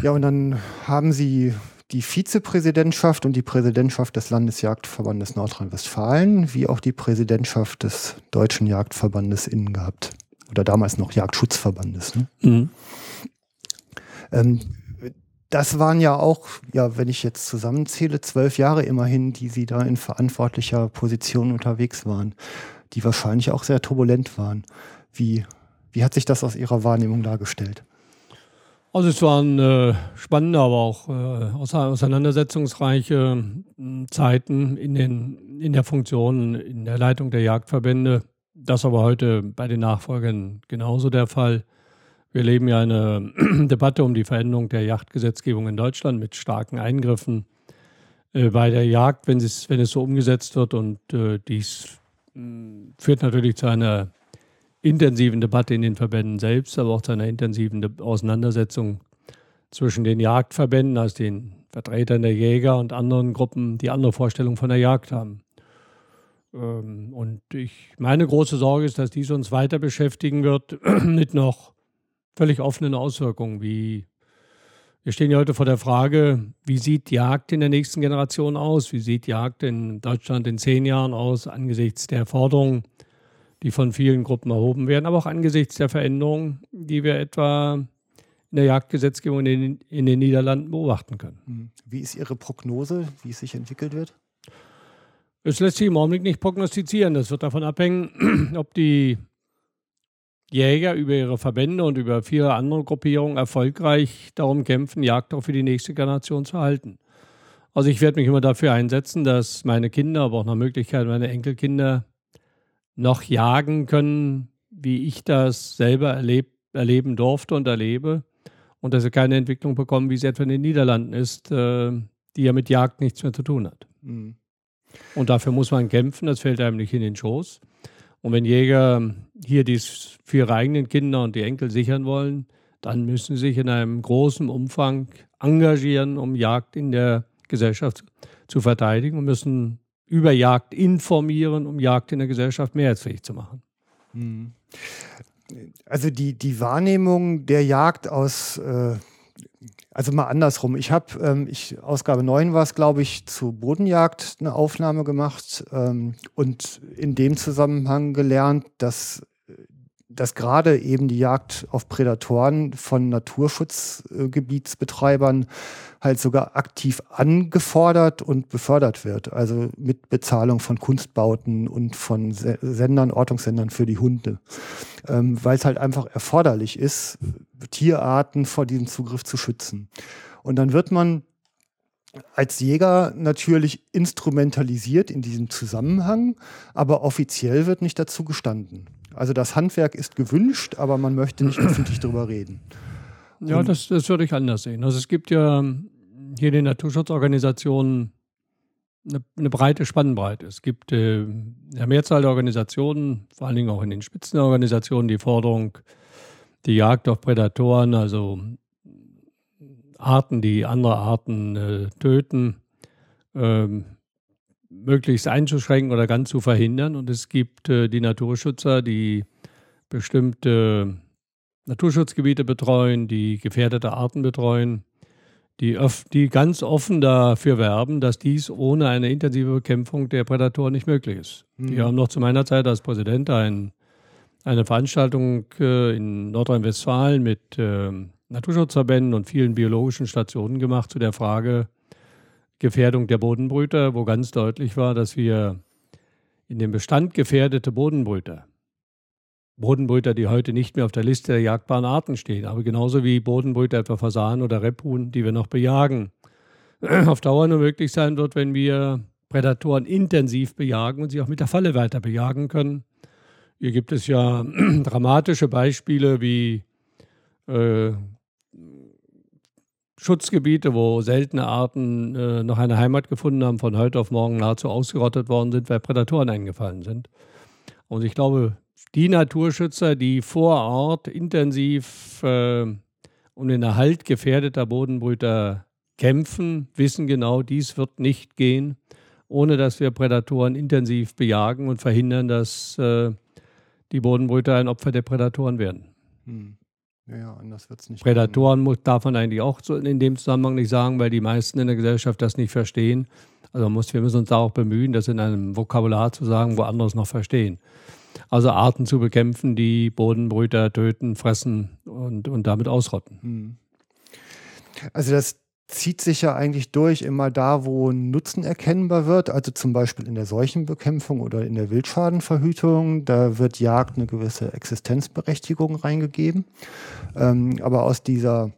Ja, und dann haben Sie die Vizepräsidentschaft und die Präsidentschaft des Landesjagdverbandes Nordrhein-Westfalen, wie auch die Präsidentschaft des Deutschen Jagdverbandes innen gehabt. Oder damals noch Jagdschutzverbandes. Ne? Mhm. Ähm, das waren ja auch, ja, wenn ich jetzt zusammenzähle, zwölf Jahre immerhin, die Sie da in verantwortlicher Position unterwegs waren, die wahrscheinlich auch sehr turbulent waren. Wie, wie hat sich das aus Ihrer Wahrnehmung dargestellt? Also es waren äh, spannende, aber auch äh, auseinandersetzungsreiche äh, Zeiten in, den, in der Funktion, in der Leitung der Jagdverbände. Das aber heute bei den Nachfolgern genauso der Fall. Wir erleben ja eine Debatte um die Veränderung der Jagdgesetzgebung in Deutschland mit starken Eingriffen äh, bei der Jagd, wenn es, wenn es so umgesetzt wird. Und äh, dies mm, führt natürlich zu einer intensiven Debatte in den Verbänden selbst, aber auch zu einer intensiven De Auseinandersetzung zwischen den Jagdverbänden, also den Vertretern der Jäger und anderen Gruppen, die andere Vorstellungen von der Jagd haben. Ähm, und ich, meine große Sorge ist, dass dies uns weiter beschäftigen wird mit noch völlig offenen Auswirkungen, wie Wir stehen ja heute vor der Frage, wie sieht Jagd in der nächsten Generation aus? Wie sieht Jagd in Deutschland in zehn Jahren aus angesichts der Forderungen, die von vielen Gruppen erhoben werden, aber auch angesichts der Veränderungen, die wir etwa in der Jagdgesetzgebung in den, in den Niederlanden beobachten können. Hm. Wie ist Ihre Prognose, wie es sich entwickelt wird? Es lässt sich im Augenblick nicht prognostizieren. Das wird davon abhängen, ob die Jäger über ihre Verbände und über viele andere Gruppierungen erfolgreich darum kämpfen, Jagd auch für die nächste Generation zu halten. Also ich werde mich immer dafür einsetzen, dass meine Kinder, aber auch nach Möglichkeit meine Enkelkinder noch jagen können, wie ich das selber erleb erleben durfte und erlebe. Und dass sie keine Entwicklung bekommen, wie sie etwa in den Niederlanden ist, äh, die ja mit Jagd nichts mehr zu tun hat. Mhm. Und dafür muss man kämpfen, das fällt einem nicht in den Schoß. Und wenn Jäger hier dies für ihre eigenen Kinder und die Enkel sichern wollen, dann müssen sie sich in einem großen Umfang engagieren, um Jagd in der Gesellschaft zu verteidigen und müssen über Jagd informieren, um Jagd in der Gesellschaft mehrheitsfähig zu machen. Hm. Also die, die Wahrnehmung der Jagd aus äh, also mal andersrum. Ich habe, ähm, ich, Ausgabe 9 war es, glaube ich, zu Bodenjagd eine Aufnahme gemacht ähm, und in dem Zusammenhang gelernt, dass dass gerade eben die Jagd auf Prädatoren von Naturschutzgebietsbetreibern halt sogar aktiv angefordert und befördert wird. Also mit Bezahlung von Kunstbauten und von Sendern, Ortungssendern für die Hunde. Ähm, Weil es halt einfach erforderlich ist, Tierarten vor diesem Zugriff zu schützen. Und dann wird man als Jäger natürlich instrumentalisiert in diesem Zusammenhang, aber offiziell wird nicht dazu gestanden. Also das Handwerk ist gewünscht, aber man möchte nicht öffentlich darüber reden. Ja, das, das würde ich anders sehen. Also es gibt ja hier in den Naturschutzorganisationen eine, eine breite Spannbreite. Es gibt äh, eine Mehrzahl der Organisationen, vor allen Dingen auch in den Spitzenorganisationen, die Forderung, die Jagd auf Prädatoren, also Arten, die andere Arten äh, töten, ähm, möglichst einzuschränken oder ganz zu verhindern. Und es gibt äh, die Naturschützer, die bestimmte Naturschutzgebiete betreuen, die gefährdete Arten betreuen, die, die ganz offen dafür werben, dass dies ohne eine intensive Bekämpfung der Prädatoren nicht möglich ist. Mhm. Wir haben noch zu meiner Zeit als Präsident ein, eine Veranstaltung äh, in Nordrhein-Westfalen mit äh, Naturschutzverbänden und vielen biologischen Stationen gemacht zu der Frage, Gefährdung der Bodenbrüter, wo ganz deutlich war, dass wir in dem Bestand gefährdete Bodenbrüter, Bodenbrüter, die heute nicht mehr auf der Liste der jagdbaren Arten stehen, aber genauso wie Bodenbrüter etwa Fasan oder Rebhuhn, die wir noch bejagen, auf Dauer nur möglich sein wird, wenn wir Prädatoren intensiv bejagen und sie auch mit der Falle weiter bejagen können. Hier gibt es ja dramatische Beispiele wie äh, Schutzgebiete, wo seltene Arten äh, noch eine Heimat gefunden haben, von heute auf morgen nahezu ausgerottet worden sind, weil Prädatoren eingefallen sind. Und ich glaube, die Naturschützer, die vor Ort intensiv äh, um den Erhalt gefährdeter Bodenbrüter kämpfen, wissen genau, dies wird nicht gehen, ohne dass wir Prädatoren intensiv bejagen und verhindern, dass äh, die Bodenbrüter ein Opfer der Prädatoren werden. Hm. Ja, anders wird es nicht. Prädatoren muss, darf man eigentlich auch in dem Zusammenhang nicht sagen, weil die meisten in der Gesellschaft das nicht verstehen. Also muss, wir müssen uns da auch bemühen, das in einem Vokabular zu sagen, wo andere es noch verstehen. Also Arten zu bekämpfen, die Bodenbrüter töten, fressen und, und damit ausrotten. Hm. Also das zieht sich ja eigentlich durch immer da, wo Nutzen erkennbar wird, also zum Beispiel in der Seuchenbekämpfung oder in der Wildschadenverhütung. Da wird Jagd eine gewisse Existenzberechtigung reingegeben. Ähm, aber aus dieser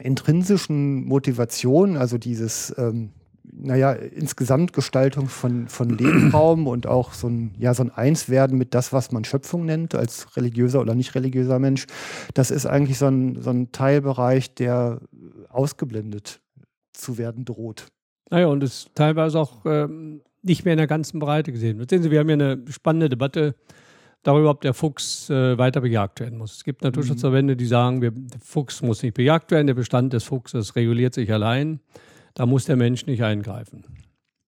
intrinsischen Motivation, also dieses, ähm, naja, insgesamt Gestaltung von, von Lebensraum und auch so ein, ja, so ein Einswerden mit das, was man Schöpfung nennt, als religiöser oder nicht religiöser Mensch, das ist eigentlich so ein, so ein Teilbereich, der ausgeblendet zu werden droht. Naja, und es teilweise auch ähm, nicht mehr in der ganzen Breite gesehen wird. Sehen Sie, wir haben hier eine spannende Debatte darüber, ob der Fuchs äh, weiter bejagt werden muss. Es gibt Naturschutzverbände, die sagen, wir, der Fuchs muss nicht bejagt werden, der Bestand des Fuchses reguliert sich allein, da muss der Mensch nicht eingreifen.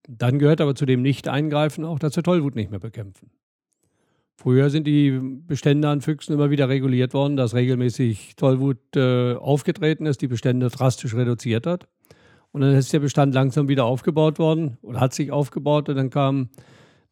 Dann gehört aber zu dem Nicht-Eingreifen auch, dass wir Tollwut nicht mehr bekämpfen. Früher sind die Bestände an Füchsen immer wieder reguliert worden, dass regelmäßig Tollwut äh, aufgetreten ist, die Bestände drastisch reduziert hat. Und dann ist der Bestand langsam wieder aufgebaut worden oder hat sich aufgebaut und dann kam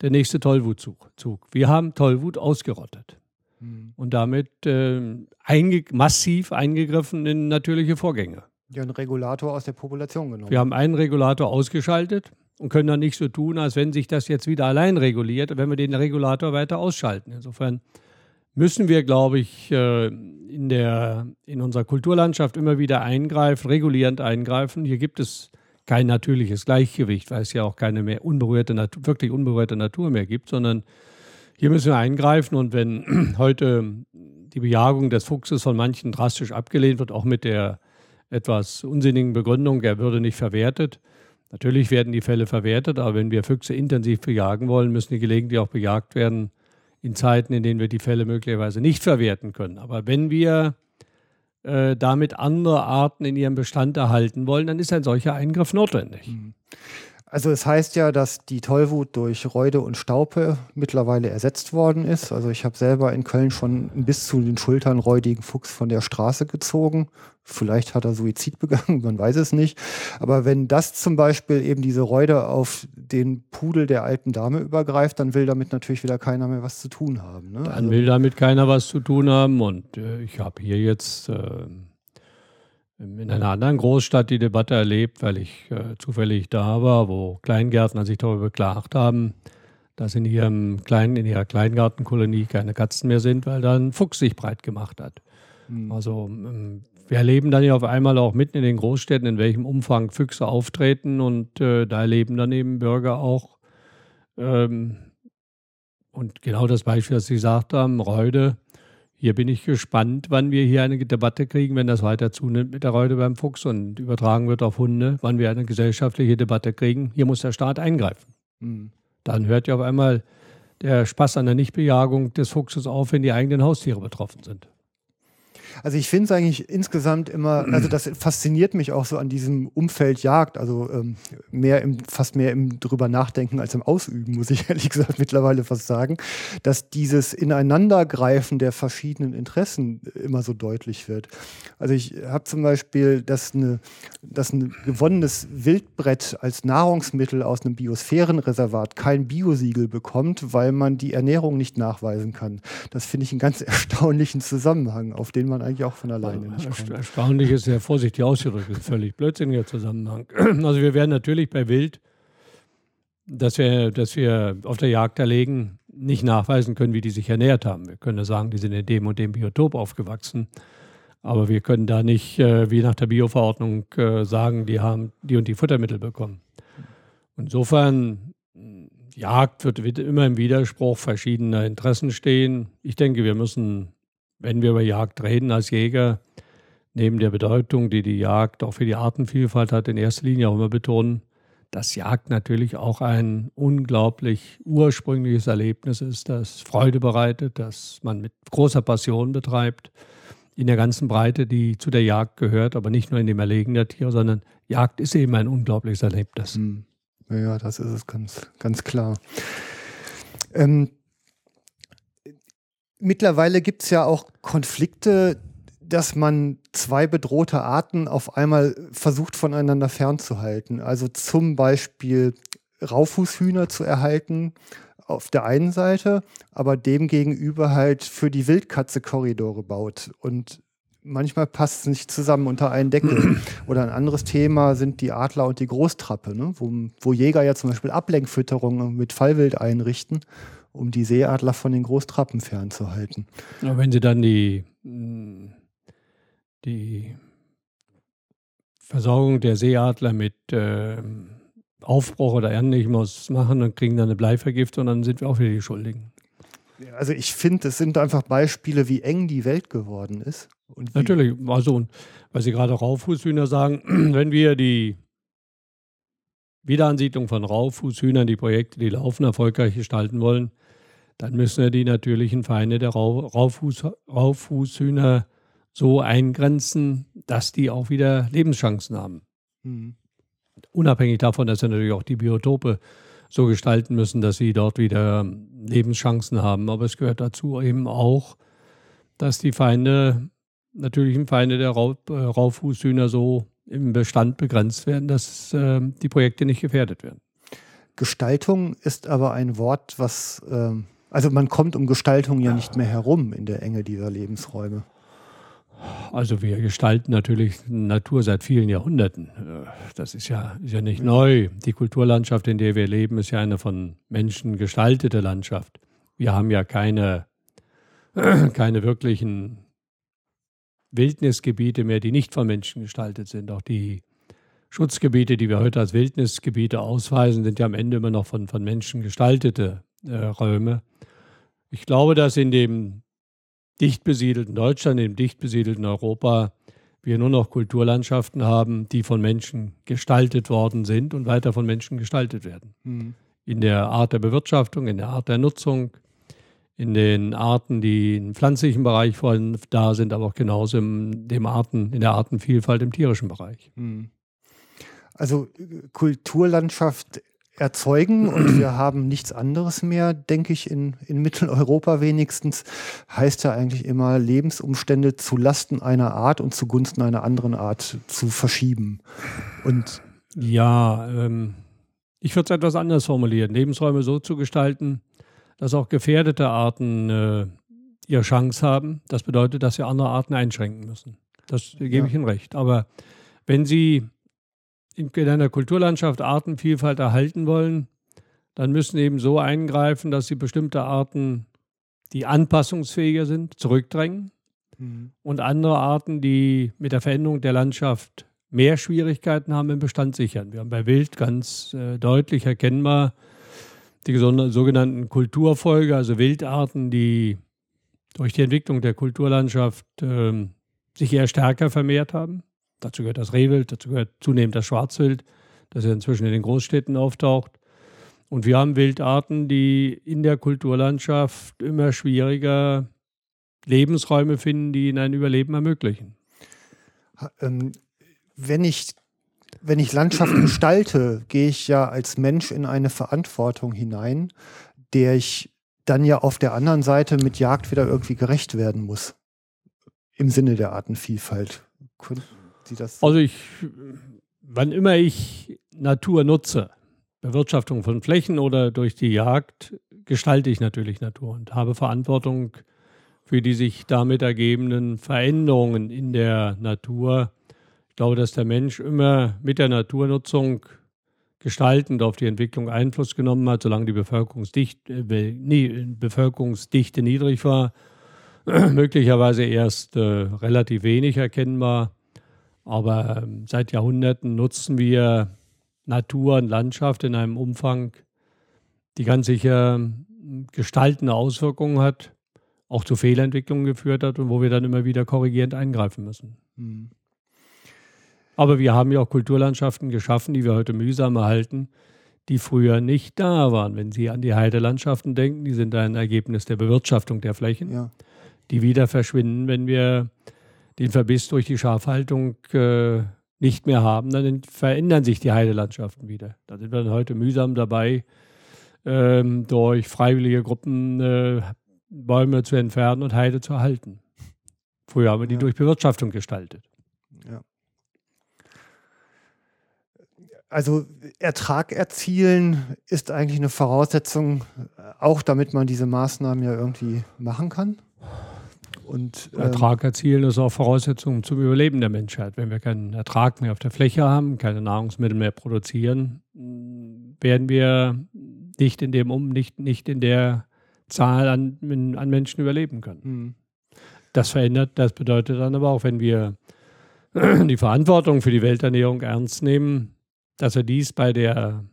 der nächste Tollwutzug. Wir haben Tollwut ausgerottet mhm. und damit äh, einge massiv eingegriffen in natürliche Vorgänge. Ja, einen Regulator aus der Population genommen. Wir haben einen Regulator ausgeschaltet und können dann nicht so tun, als wenn sich das jetzt wieder allein reguliert, wenn wir den Regulator weiter ausschalten. Insofern müssen wir, glaube ich, äh, in, der, in unserer Kulturlandschaft immer wieder eingreifen, regulierend eingreifen. Hier gibt es kein natürliches Gleichgewicht, weil es ja auch keine mehr unberührte wirklich unberührte Natur mehr gibt, sondern hier müssen wir eingreifen. Und wenn heute die Bejagung des Fuchses von manchen drastisch abgelehnt wird, auch mit der etwas unsinnigen Begründung, er würde nicht verwertet, Natürlich werden die Fälle verwertet, aber wenn wir Füchse intensiv bejagen wollen, müssen die gelegentlich auch bejagt werden in Zeiten, in denen wir die Fälle möglicherweise nicht verwerten können. Aber wenn wir äh, damit andere Arten in ihrem Bestand erhalten wollen, dann ist ein solcher Eingriff notwendig. Mhm. Also es heißt ja, dass die Tollwut durch Räude und Staupe mittlerweile ersetzt worden ist. Also ich habe selber in Köln schon bis zu den Schultern räudigen Fuchs von der Straße gezogen. Vielleicht hat er Suizid begangen, man weiß es nicht. Aber wenn das zum Beispiel eben diese Räude auf den Pudel der alten Dame übergreift, dann will damit natürlich wieder keiner mehr was zu tun haben. Ne? Dann also, will damit keiner was zu tun haben. Und äh, ich habe hier jetzt... Äh in einer anderen Großstadt die Debatte erlebt, weil ich äh, zufällig da war, wo Kleingärtner sich darüber beklagt haben, dass in, ihrem kleinen, in ihrer Kleingartenkolonie keine Katzen mehr sind, weil da ein Fuchs sich breit gemacht hat. Mhm. Also ähm, wir erleben dann ja auf einmal auch mitten in den Großstädten, in welchem Umfang Füchse auftreten und äh, da erleben dann eben Bürger auch ähm, und genau das Beispiel, das Sie gesagt haben, Reude, hier bin ich gespannt, wann wir hier eine Debatte kriegen, wenn das weiter zunimmt mit der Reude beim Fuchs und übertragen wird auf Hunde, wann wir eine gesellschaftliche Debatte kriegen. Hier muss der Staat eingreifen. Mhm. Dann hört ja auf einmal der Spaß an der Nichtbejagung des Fuchses auf, wenn die eigenen Haustiere betroffen sind. Also ich finde es eigentlich insgesamt immer, also das fasziniert mich auch so an diesem Umfeld Jagd, also ähm, mehr im, fast mehr im drüber nachdenken als im Ausüben, muss ich ehrlich gesagt mittlerweile fast sagen, dass dieses Ineinandergreifen der verschiedenen Interessen immer so deutlich wird. Also ich habe zum Beispiel, dass, eine, dass ein gewonnenes Wildbrett als Nahrungsmittel aus einem Biosphärenreservat kein Biosiegel bekommt, weil man die Ernährung nicht nachweisen kann. Das finde ich einen ganz erstaunlichen Zusammenhang, auf den man eigentlich auch von alleine nicht kommt. Erstaunlich ist sehr vorsichtig ausgedrückt, ist völlig blödsinniger Zusammenhang. Also wir werden natürlich bei Wild, dass wir, dass wir auf der Jagd erlegen, nicht nachweisen können, wie die sich ernährt haben. Wir können sagen, die sind in dem und dem Biotop aufgewachsen. Aber wir können da nicht, äh, wie nach der Bioverordnung, äh, sagen, die haben die und die Futtermittel bekommen. Insofern, Jagd wird immer im Widerspruch verschiedener Interessen stehen. Ich denke, wir müssen wenn wir über Jagd reden als Jäger, neben der Bedeutung, die die Jagd auch für die Artenvielfalt hat, in erster Linie auch immer betonen, dass Jagd natürlich auch ein unglaublich ursprüngliches Erlebnis ist, das Freude bereitet, das man mit großer Passion betreibt, in der ganzen Breite, die zu der Jagd gehört, aber nicht nur in dem Erlegen der Tiere, sondern Jagd ist eben ein unglaubliches Erlebnis. Hm. Ja, das ist es ganz, ganz klar. Ähm, mittlerweile gibt es ja auch Konflikte, dass man zwei bedrohte Arten auf einmal versucht voneinander fernzuhalten. Also zum Beispiel Raufußhühner zu erhalten auf der einen Seite, aber demgegenüber halt für die Wildkatze Korridore baut. Und manchmal passt es nicht zusammen unter einen Deckel. Oder ein anderes Thema sind die Adler und die Großtrappe, ne? wo, wo Jäger ja zum Beispiel Ablenkfütterungen mit Fallwild einrichten um die Seeadler von den Großtrappen fernzuhalten. Aber wenn Sie dann die, die Versorgung der Seeadler mit äh, Aufbruch oder ähnlichem machen, dann kriegen dann eine Bleivergiftung und dann sind wir auch wieder die Schuldigen. Also ich finde, es sind einfach Beispiele, wie eng die Welt geworden ist. Natürlich, also weil Sie gerade Rauffußhühner sagen, wenn wir die Wiederansiedlung von Rauffußhühnern, die Projekte, die laufen, erfolgreich gestalten wollen, dann müssen wir die natürlichen Feinde der Rauffuß, Rauffußhühner so eingrenzen, dass die auch wieder Lebenschancen haben. Mhm. Unabhängig davon, dass wir natürlich auch die Biotope so gestalten müssen, dass sie dort wieder Lebenschancen haben. Aber es gehört dazu eben auch, dass die Feinde, natürlichen Feinde der Raub, äh, Raubfußhühner so im Bestand begrenzt werden, dass äh, die Projekte nicht gefährdet werden. Gestaltung ist aber ein Wort, was, äh, also man kommt um Gestaltung ja nicht mehr herum in der Enge dieser Lebensräume. Also wir gestalten natürlich Natur seit vielen Jahrhunderten. Das ist ja, ist ja nicht neu. Die Kulturlandschaft, in der wir leben, ist ja eine von Menschen gestaltete Landschaft. Wir haben ja keine, keine wirklichen Wildnisgebiete mehr, die nicht von Menschen gestaltet sind. Auch die Schutzgebiete, die wir heute als Wildnisgebiete ausweisen, sind ja am Ende immer noch von, von Menschen gestaltete äh, Räume. Ich glaube, dass in dem dicht besiedelten Deutschland, im dicht besiedelten Europa wir nur noch Kulturlandschaften haben, die von Menschen gestaltet worden sind und weiter von Menschen gestaltet werden. Mhm. In der Art der Bewirtschaftung, in der Art der Nutzung, in den Arten, die im pflanzlichen Bereich vorhin da sind, aber auch genauso in, dem Arten, in der Artenvielfalt im tierischen Bereich. Mhm. Also Kulturlandschaft erzeugen und wir haben nichts anderes mehr, denke ich, in, in Mitteleuropa wenigstens, heißt ja eigentlich immer, Lebensumstände zu Lasten einer Art und zugunsten einer anderen Art zu verschieben. Und ja, ähm, ich würde es etwas anders formulieren. Lebensräume so zu gestalten, dass auch gefährdete Arten äh, ihre Chance haben. Das bedeutet, dass wir andere Arten einschränken müssen. Das gebe ja. ich Ihnen recht. Aber wenn Sie in einer Kulturlandschaft Artenvielfalt erhalten wollen, dann müssen eben so eingreifen, dass sie bestimmte Arten, die anpassungsfähiger sind, zurückdrängen mhm. und andere Arten, die mit der Veränderung der Landschaft mehr Schwierigkeiten haben, im Bestand sichern. Wir haben bei Wild ganz äh, deutlich erkennbar die sogenannten Kulturfolge, also Wildarten, die durch die Entwicklung der Kulturlandschaft äh, sich eher stärker vermehrt haben. Dazu gehört das Rehwild, dazu gehört zunehmend das Schwarzwild, das ja inzwischen in den Großstädten auftaucht. Und wir haben Wildarten, die in der Kulturlandschaft immer schwieriger Lebensräume finden, die ihnen ein Überleben ermöglichen. Ähm, wenn ich, wenn ich Landschaft gestalte, gehe ich ja als Mensch in eine Verantwortung hinein, der ich dann ja auf der anderen Seite mit Jagd wieder irgendwie gerecht werden muss. Im Sinne der Artenvielfalt. Sie das? Also ich, wann immer ich Natur nutze, Bewirtschaftung von Flächen oder durch die Jagd, gestalte ich natürlich Natur und habe Verantwortung für die sich damit ergebenden Veränderungen in der Natur. Ich glaube, dass der Mensch immer mit der Naturnutzung gestaltend auf die Entwicklung Einfluss genommen hat, solange die Bevölkerungsdichte, äh, nie, Bevölkerungsdichte niedrig war, möglicherweise erst äh, relativ wenig erkennbar. Aber ähm, seit Jahrhunderten nutzen wir Natur und Landschaft in einem Umfang, die ganz sicher ähm, gestaltende Auswirkungen hat, auch zu Fehlentwicklungen geführt hat und wo wir dann immer wieder korrigierend eingreifen müssen. Mhm. Aber wir haben ja auch Kulturlandschaften geschaffen, die wir heute mühsam erhalten, die früher nicht da waren. Wenn Sie an die Heidelandschaften denken, die sind ein Ergebnis der Bewirtschaftung der Flächen, ja. die wieder verschwinden, wenn wir den Verbiss durch die Schafhaltung äh, nicht mehr haben, dann verändern sich die Heidelandschaften wieder. Da sind wir dann heute mühsam dabei, ähm, durch freiwillige Gruppen äh, Bäume zu entfernen und Heide zu erhalten. Früher haben wir die ja. durch Bewirtschaftung gestaltet. Ja. Also Ertrag erzielen ist eigentlich eine Voraussetzung, auch damit man diese Maßnahmen ja irgendwie machen kann. Und, ähm, Ertrag erzielen ist auch Voraussetzung zum Überleben der Menschheit. Wenn wir keinen Ertrag mehr auf der Fläche haben, keine Nahrungsmittel mehr produzieren, werden wir nicht in dem um nicht, nicht in der Zahl an, an Menschen überleben können. Mhm. Das verändert, das bedeutet dann aber auch, wenn wir die Verantwortung für die Welternährung ernst nehmen, dass wir dies bei der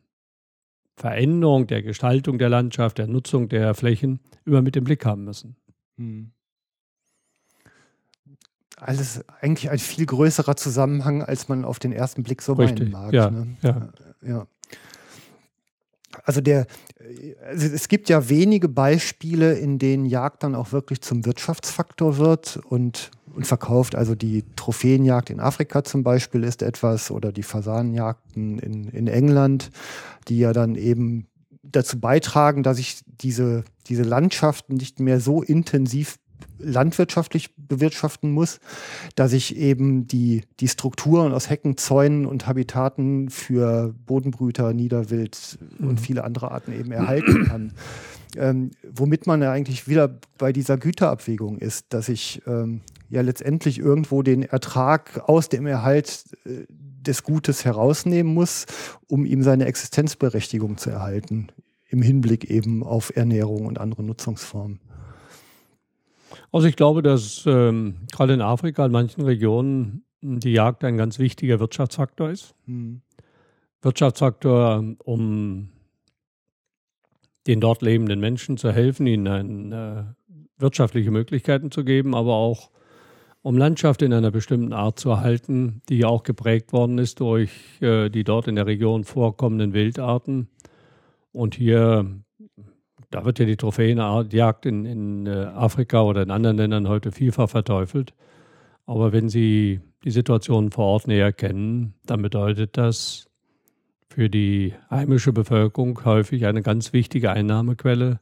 Veränderung der Gestaltung der Landschaft, der Nutzung der Flächen immer mit im Blick haben müssen. Mhm alles eigentlich ein viel größerer Zusammenhang, als man auf den ersten Blick so Richtig. meinen mag. Ja, ne? ja. ja. Also der, also es gibt ja wenige Beispiele, in denen Jagd dann auch wirklich zum Wirtschaftsfaktor wird und, und verkauft. Also die Trophäenjagd in Afrika zum Beispiel ist etwas oder die Fasanenjagden in, in England, die ja dann eben dazu beitragen, dass ich diese, diese Landschaften nicht mehr so intensiv landwirtschaftlich bewirtschaften muss, dass ich eben die, die Strukturen aus Hecken, Zäunen und Habitaten für Bodenbrüter, Niederwild mhm. und viele andere Arten eben erhalten kann. Ähm, womit man ja eigentlich wieder bei dieser Güterabwägung ist, dass ich ähm, ja letztendlich irgendwo den Ertrag aus dem Erhalt äh, des Gutes herausnehmen muss, um ihm seine Existenzberechtigung zu erhalten, im Hinblick eben auf Ernährung und andere Nutzungsformen. Also ich glaube, dass ähm, gerade in Afrika in manchen Regionen die Jagd ein ganz wichtiger Wirtschaftsfaktor ist. Mhm. Wirtschaftsfaktor, um den dort lebenden Menschen zu helfen, ihnen äh, wirtschaftliche Möglichkeiten zu geben, aber auch um Landschaft in einer bestimmten Art zu erhalten, die ja auch geprägt worden ist durch äh, die dort in der Region vorkommenden Wildarten. Und hier, da wird ja die Trophäenjagd in, in äh, Afrika oder in anderen Ländern heute vielfach verteufelt. Aber wenn Sie die Situation vor Ort näher kennen, dann bedeutet das für die heimische Bevölkerung häufig eine ganz wichtige Einnahmequelle,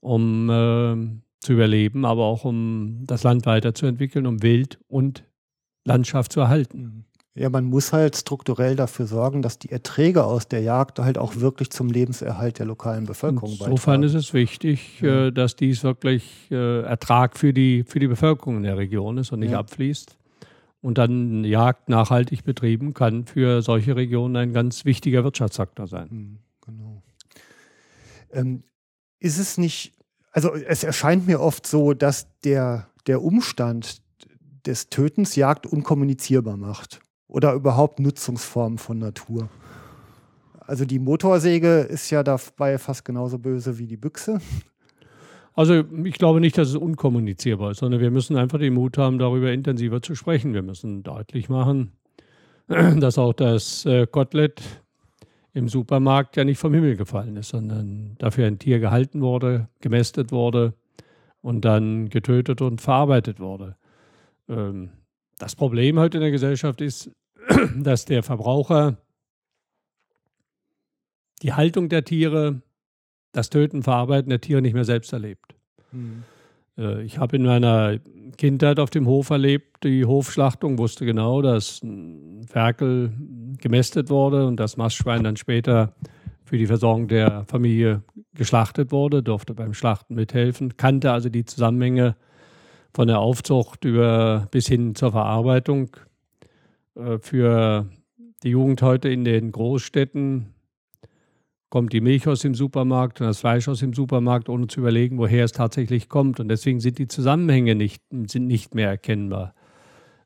um äh, zu überleben, aber auch um das Land weiterzuentwickeln, um Wild und Landschaft zu erhalten. Mhm. Ja, man muss halt strukturell dafür sorgen, dass die Erträge aus der Jagd halt auch wirklich zum Lebenserhalt der lokalen Bevölkerung beitragen. Insofern ist es wichtig, ja. Äh, dass dies wirklich äh, Ertrag für die, für die Bevölkerung in der Region ist und nicht ja. abfließt. Und dann Jagd nachhaltig betrieben kann für solche Regionen ein ganz wichtiger Wirtschaftsfaktor sein. Mhm, genau. Ähm, ist es nicht also es erscheint mir oft so, dass der, der Umstand des Tötens Jagd unkommunizierbar macht oder überhaupt Nutzungsformen von Natur. Also die Motorsäge ist ja dabei fast genauso böse wie die Büchse. Also ich glaube nicht, dass es unkommunizierbar ist, sondern wir müssen einfach den Mut haben, darüber intensiver zu sprechen. Wir müssen deutlich machen, dass auch das äh, Kotelett im Supermarkt ja nicht vom Himmel gefallen ist, sondern dafür ein Tier gehalten wurde, gemästet wurde und dann getötet und verarbeitet wurde. Ähm, das Problem heute in der Gesellschaft ist, dass der Verbraucher die Haltung der Tiere, das Töten, Verarbeiten der Tiere nicht mehr selbst erlebt. Mhm. Ich habe in meiner Kindheit auf dem Hof erlebt, die Hofschlachtung, wusste genau, dass ein Ferkel gemästet wurde und das Mastschwein dann später für die Versorgung der Familie geschlachtet wurde, durfte beim Schlachten mithelfen, kannte also die Zusammenhänge von der Aufzucht über bis hin zur Verarbeitung. Äh, für die Jugend heute in den Großstädten kommt die Milch aus dem Supermarkt und das Fleisch aus dem Supermarkt, ohne zu überlegen, woher es tatsächlich kommt. Und deswegen sind die Zusammenhänge nicht, sind nicht mehr erkennbar.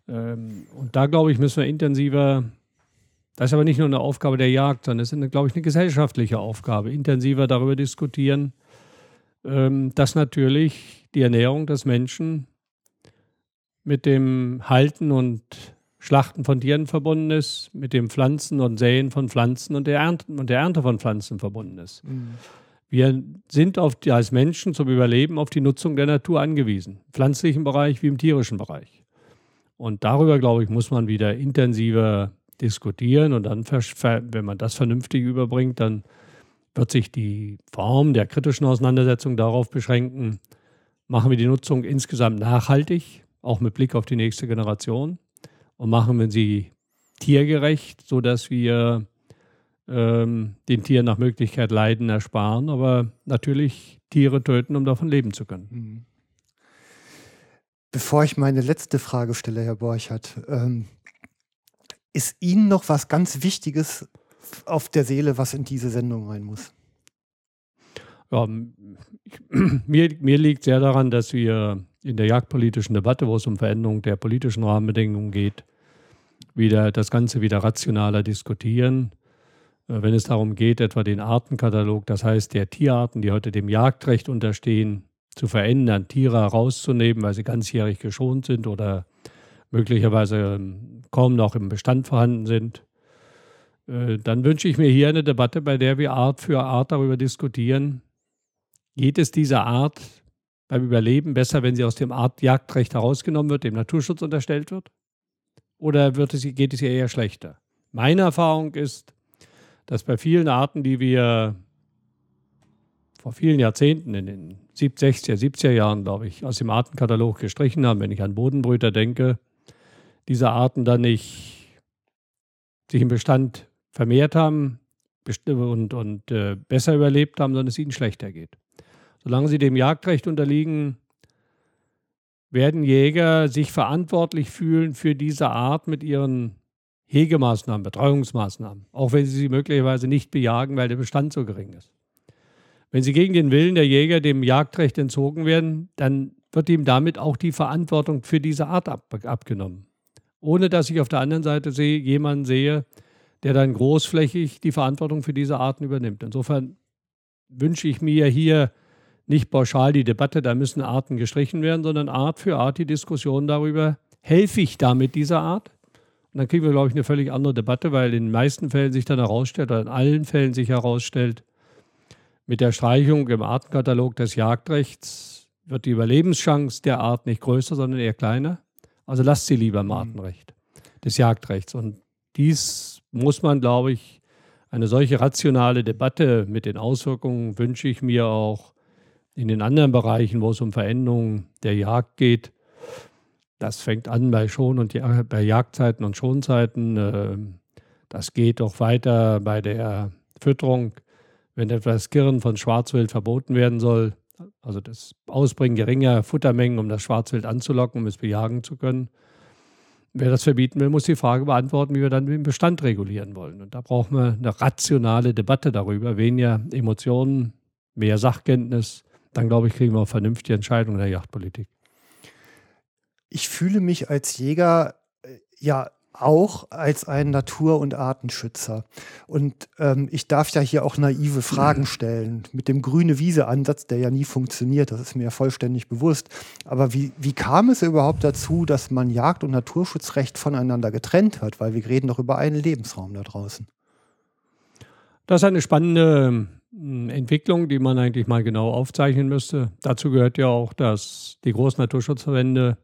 Ähm, und da, glaube ich, müssen wir intensiver das ist aber nicht nur eine Aufgabe der Jagd, sondern es ist, glaube ich, eine gesellschaftliche Aufgabe, intensiver darüber diskutieren, ähm, dass natürlich die Ernährung des Menschen mit dem Halten und Schlachten von Tieren verbunden ist, mit dem Pflanzen und Säen von Pflanzen und der Ernte, und der Ernte von Pflanzen verbunden ist. Mhm. Wir sind die, als Menschen zum Überleben auf die Nutzung der Natur angewiesen, im pflanzlichen Bereich wie im tierischen Bereich. Und darüber, glaube ich, muss man wieder intensiver diskutieren und dann, wenn man das vernünftig überbringt, dann wird sich die Form der kritischen Auseinandersetzung darauf beschränken, machen wir die Nutzung insgesamt nachhaltig, auch mit Blick auf die nächste Generation und machen wir sie tiergerecht, sodass wir ähm, den Tieren nach Möglichkeit Leiden ersparen, aber natürlich Tiere töten, um davon leben zu können. Mhm. Bevor ich meine letzte Frage stelle, Herr Borchert, ähm, ist Ihnen noch was ganz Wichtiges auf der Seele, was in diese Sendung rein muss? Ja, ich, mir, mir liegt sehr daran, dass wir in der jagdpolitischen Debatte, wo es um Veränderung der politischen Rahmenbedingungen geht, wieder das Ganze wieder rationaler diskutieren. Äh, wenn es darum geht, etwa den Artenkatalog, das heißt der Tierarten, die heute dem Jagdrecht unterstehen, zu verändern, Tiere herauszunehmen, weil sie ganzjährig geschont sind oder möglicherweise ähm, kaum noch im Bestand vorhanden sind, äh, dann wünsche ich mir hier eine Debatte, bei der wir Art für Art darüber diskutieren, geht es dieser Art beim Überleben besser, wenn sie aus dem Artjagdrecht herausgenommen wird, dem Naturschutz unterstellt wird? Oder wird es, geht es ihr eher schlechter? Meine Erfahrung ist, dass bei vielen Arten, die wir vor vielen Jahrzehnten, in den 60er, 70er Jahren, glaube ich, aus dem Artenkatalog gestrichen haben, wenn ich an Bodenbrüter denke, diese Arten dann nicht sich im Bestand vermehrt haben und, und äh, besser überlebt haben, sondern es ihnen schlechter geht. Solange sie dem Jagdrecht unterliegen, werden Jäger sich verantwortlich fühlen für diese Art mit ihren Hegemaßnahmen, Betreuungsmaßnahmen, auch wenn sie sie möglicherweise nicht bejagen, weil der Bestand so gering ist. Wenn sie gegen den Willen der Jäger dem Jagdrecht entzogen werden, dann wird ihm damit auch die Verantwortung für diese Art ab, abgenommen. Ohne dass ich auf der anderen Seite sehe, jemanden sehe, der dann großflächig die Verantwortung für diese Arten übernimmt. Insofern wünsche ich mir hier nicht pauschal die Debatte, da müssen Arten gestrichen werden, sondern Art für Art die Diskussion darüber, helfe ich damit dieser Art? Und dann kriegen wir, glaube ich, eine völlig andere Debatte, weil in den meisten Fällen sich dann herausstellt, oder in allen Fällen sich herausstellt, mit der Streichung im Artenkatalog des Jagdrechts wird die Überlebenschance der Art nicht größer, sondern eher kleiner. Also lasst sie lieber im mhm. Artenrecht, des Jagdrechts. Und dies muss man, glaube ich, eine solche rationale Debatte mit den Auswirkungen wünsche ich mir auch in den anderen Bereichen, wo es um Veränderungen der Jagd geht. Das fängt an bei Schon- und bei Jagdzeiten und Schonzeiten. Ähm, das geht auch weiter bei der Fütterung, wenn etwas Girren von Schwarzwild verboten werden soll. Also das Ausbringen geringer Futtermengen, um das Schwarzwild anzulocken, um es bejagen zu können. Wer das verbieten will, muss die Frage beantworten, wie wir dann den Bestand regulieren wollen. Und da brauchen wir eine rationale Debatte darüber, weniger Emotionen, mehr Sachkenntnis. Dann, glaube ich, kriegen wir auch vernünftige Entscheidungen in der Jagdpolitik. Ich fühle mich als Jäger äh, ja auch als ein Natur- und Artenschützer. Und ähm, ich darf ja hier auch naive Fragen stellen. Mit dem grüne Wiese-Ansatz, der ja nie funktioniert, das ist mir ja vollständig bewusst. Aber wie, wie kam es überhaupt dazu, dass man Jagd- und Naturschutzrecht voneinander getrennt hat? Weil wir reden doch über einen Lebensraum da draußen. Das ist eine spannende Entwicklung, die man eigentlich mal genau aufzeichnen müsste. Dazu gehört ja auch, dass die großen Naturschutzverbände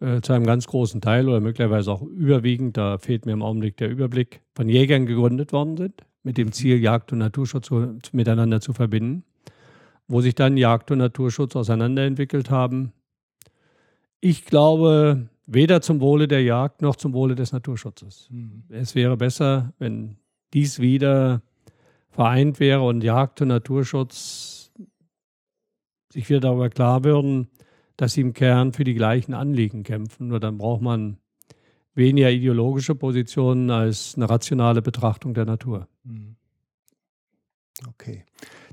äh, zu einem ganz großen Teil oder möglicherweise auch überwiegend, da fehlt mir im Augenblick der Überblick, von Jägern gegründet worden sind, mit dem Ziel, Jagd und Naturschutz zu, miteinander zu verbinden, wo sich dann Jagd und Naturschutz auseinanderentwickelt haben. Ich glaube, weder zum Wohle der Jagd noch zum Wohle des Naturschutzes. Mhm. Es wäre besser, wenn dies wieder vereint wäre und Jagd und Naturschutz sich wieder darüber klar würden, dass sie im Kern für die gleichen Anliegen kämpfen. Nur dann braucht man weniger ideologische Positionen als eine rationale Betrachtung der Natur. Mhm. Okay.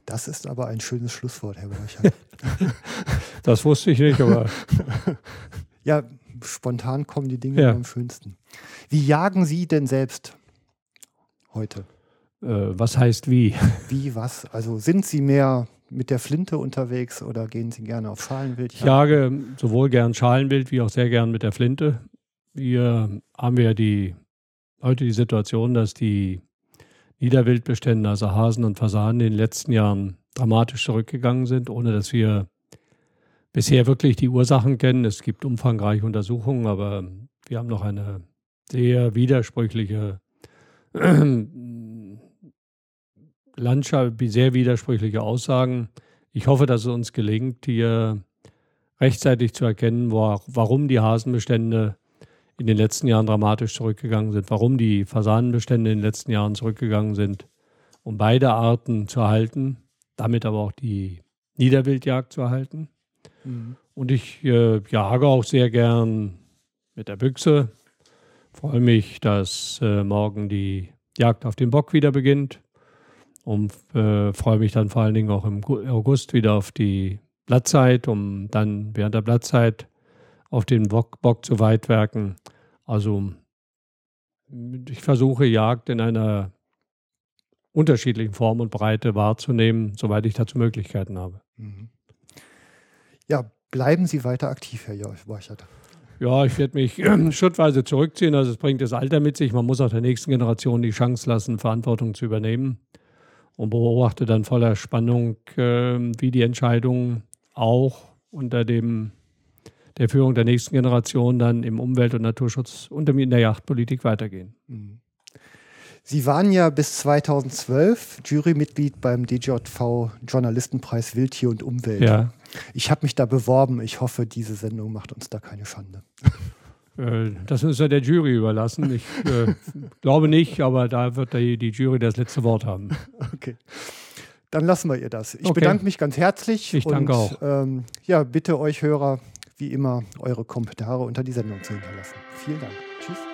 Das ist aber ein schönes Schlusswort, Herr Borchert. das wusste ich nicht, aber. ja, spontan kommen die Dinge ja. am schönsten. Wie jagen Sie denn selbst heute? Äh, was heißt wie? Wie was? Also sind Sie mehr mit der Flinte unterwegs oder gehen Sie gerne auf Schalenwild? Ich jage sowohl gern Schalenwild wie auch sehr gern mit der Flinte. Wir haben ja die, heute die Situation, dass die Niederwildbestände, also Hasen und Fasanen, in den letzten Jahren dramatisch zurückgegangen sind, ohne dass wir bisher wirklich die Ursachen kennen. Es gibt umfangreiche Untersuchungen, aber wir haben noch eine sehr widersprüchliche Landschaft, sehr widersprüchliche Aussagen. Ich hoffe, dass es uns gelingt, hier rechtzeitig zu erkennen, wo, warum die Hasenbestände in den letzten Jahren dramatisch zurückgegangen sind, warum die Fasanenbestände in den letzten Jahren zurückgegangen sind, um beide Arten zu erhalten, damit aber auch die Niederwildjagd zu erhalten. Mhm. Und ich äh, jage auch sehr gern mit der Büchse. Freue mich, dass äh, morgen die Jagd auf den Bock wieder beginnt und äh, freue mich dann vor allen Dingen auch im August wieder auf die Blattzeit, um dann während der Blattzeit auf den Bock, Bock zu weitwerken. Also ich versuche Jagd in einer unterschiedlichen Form und Breite wahrzunehmen, soweit ich dazu Möglichkeiten habe. Mhm. Ja, bleiben Sie weiter aktiv, Herr Borchert. Ja, ich werde mich schrittweise zurückziehen. Also es bringt das Alter mit sich. Man muss auch der nächsten Generation die Chance lassen, Verantwortung zu übernehmen und beobachte dann voller Spannung, äh, wie die Entscheidungen auch unter dem, der Führung der nächsten Generation dann im Umwelt- und Naturschutz und in der Yachtpolitik weitergehen. Mhm. Sie waren ja bis 2012 Jurymitglied beim DJV Journalistenpreis Wildtier und Umwelt. Ja. Ich habe mich da beworben. Ich hoffe, diese Sendung macht uns da keine Schande. Äh, das ist ja der Jury überlassen. Ich äh, glaube nicht, aber da wird die, die, Jury das letzte Wort haben. Okay. Dann lassen wir ihr das. Ich okay. bedanke mich ganz herzlich. Ich danke und, auch. Ähm, ja, bitte euch Hörer, wie immer, eure Kommentare unter die Sendung zu hinterlassen. Vielen Dank. Tschüss.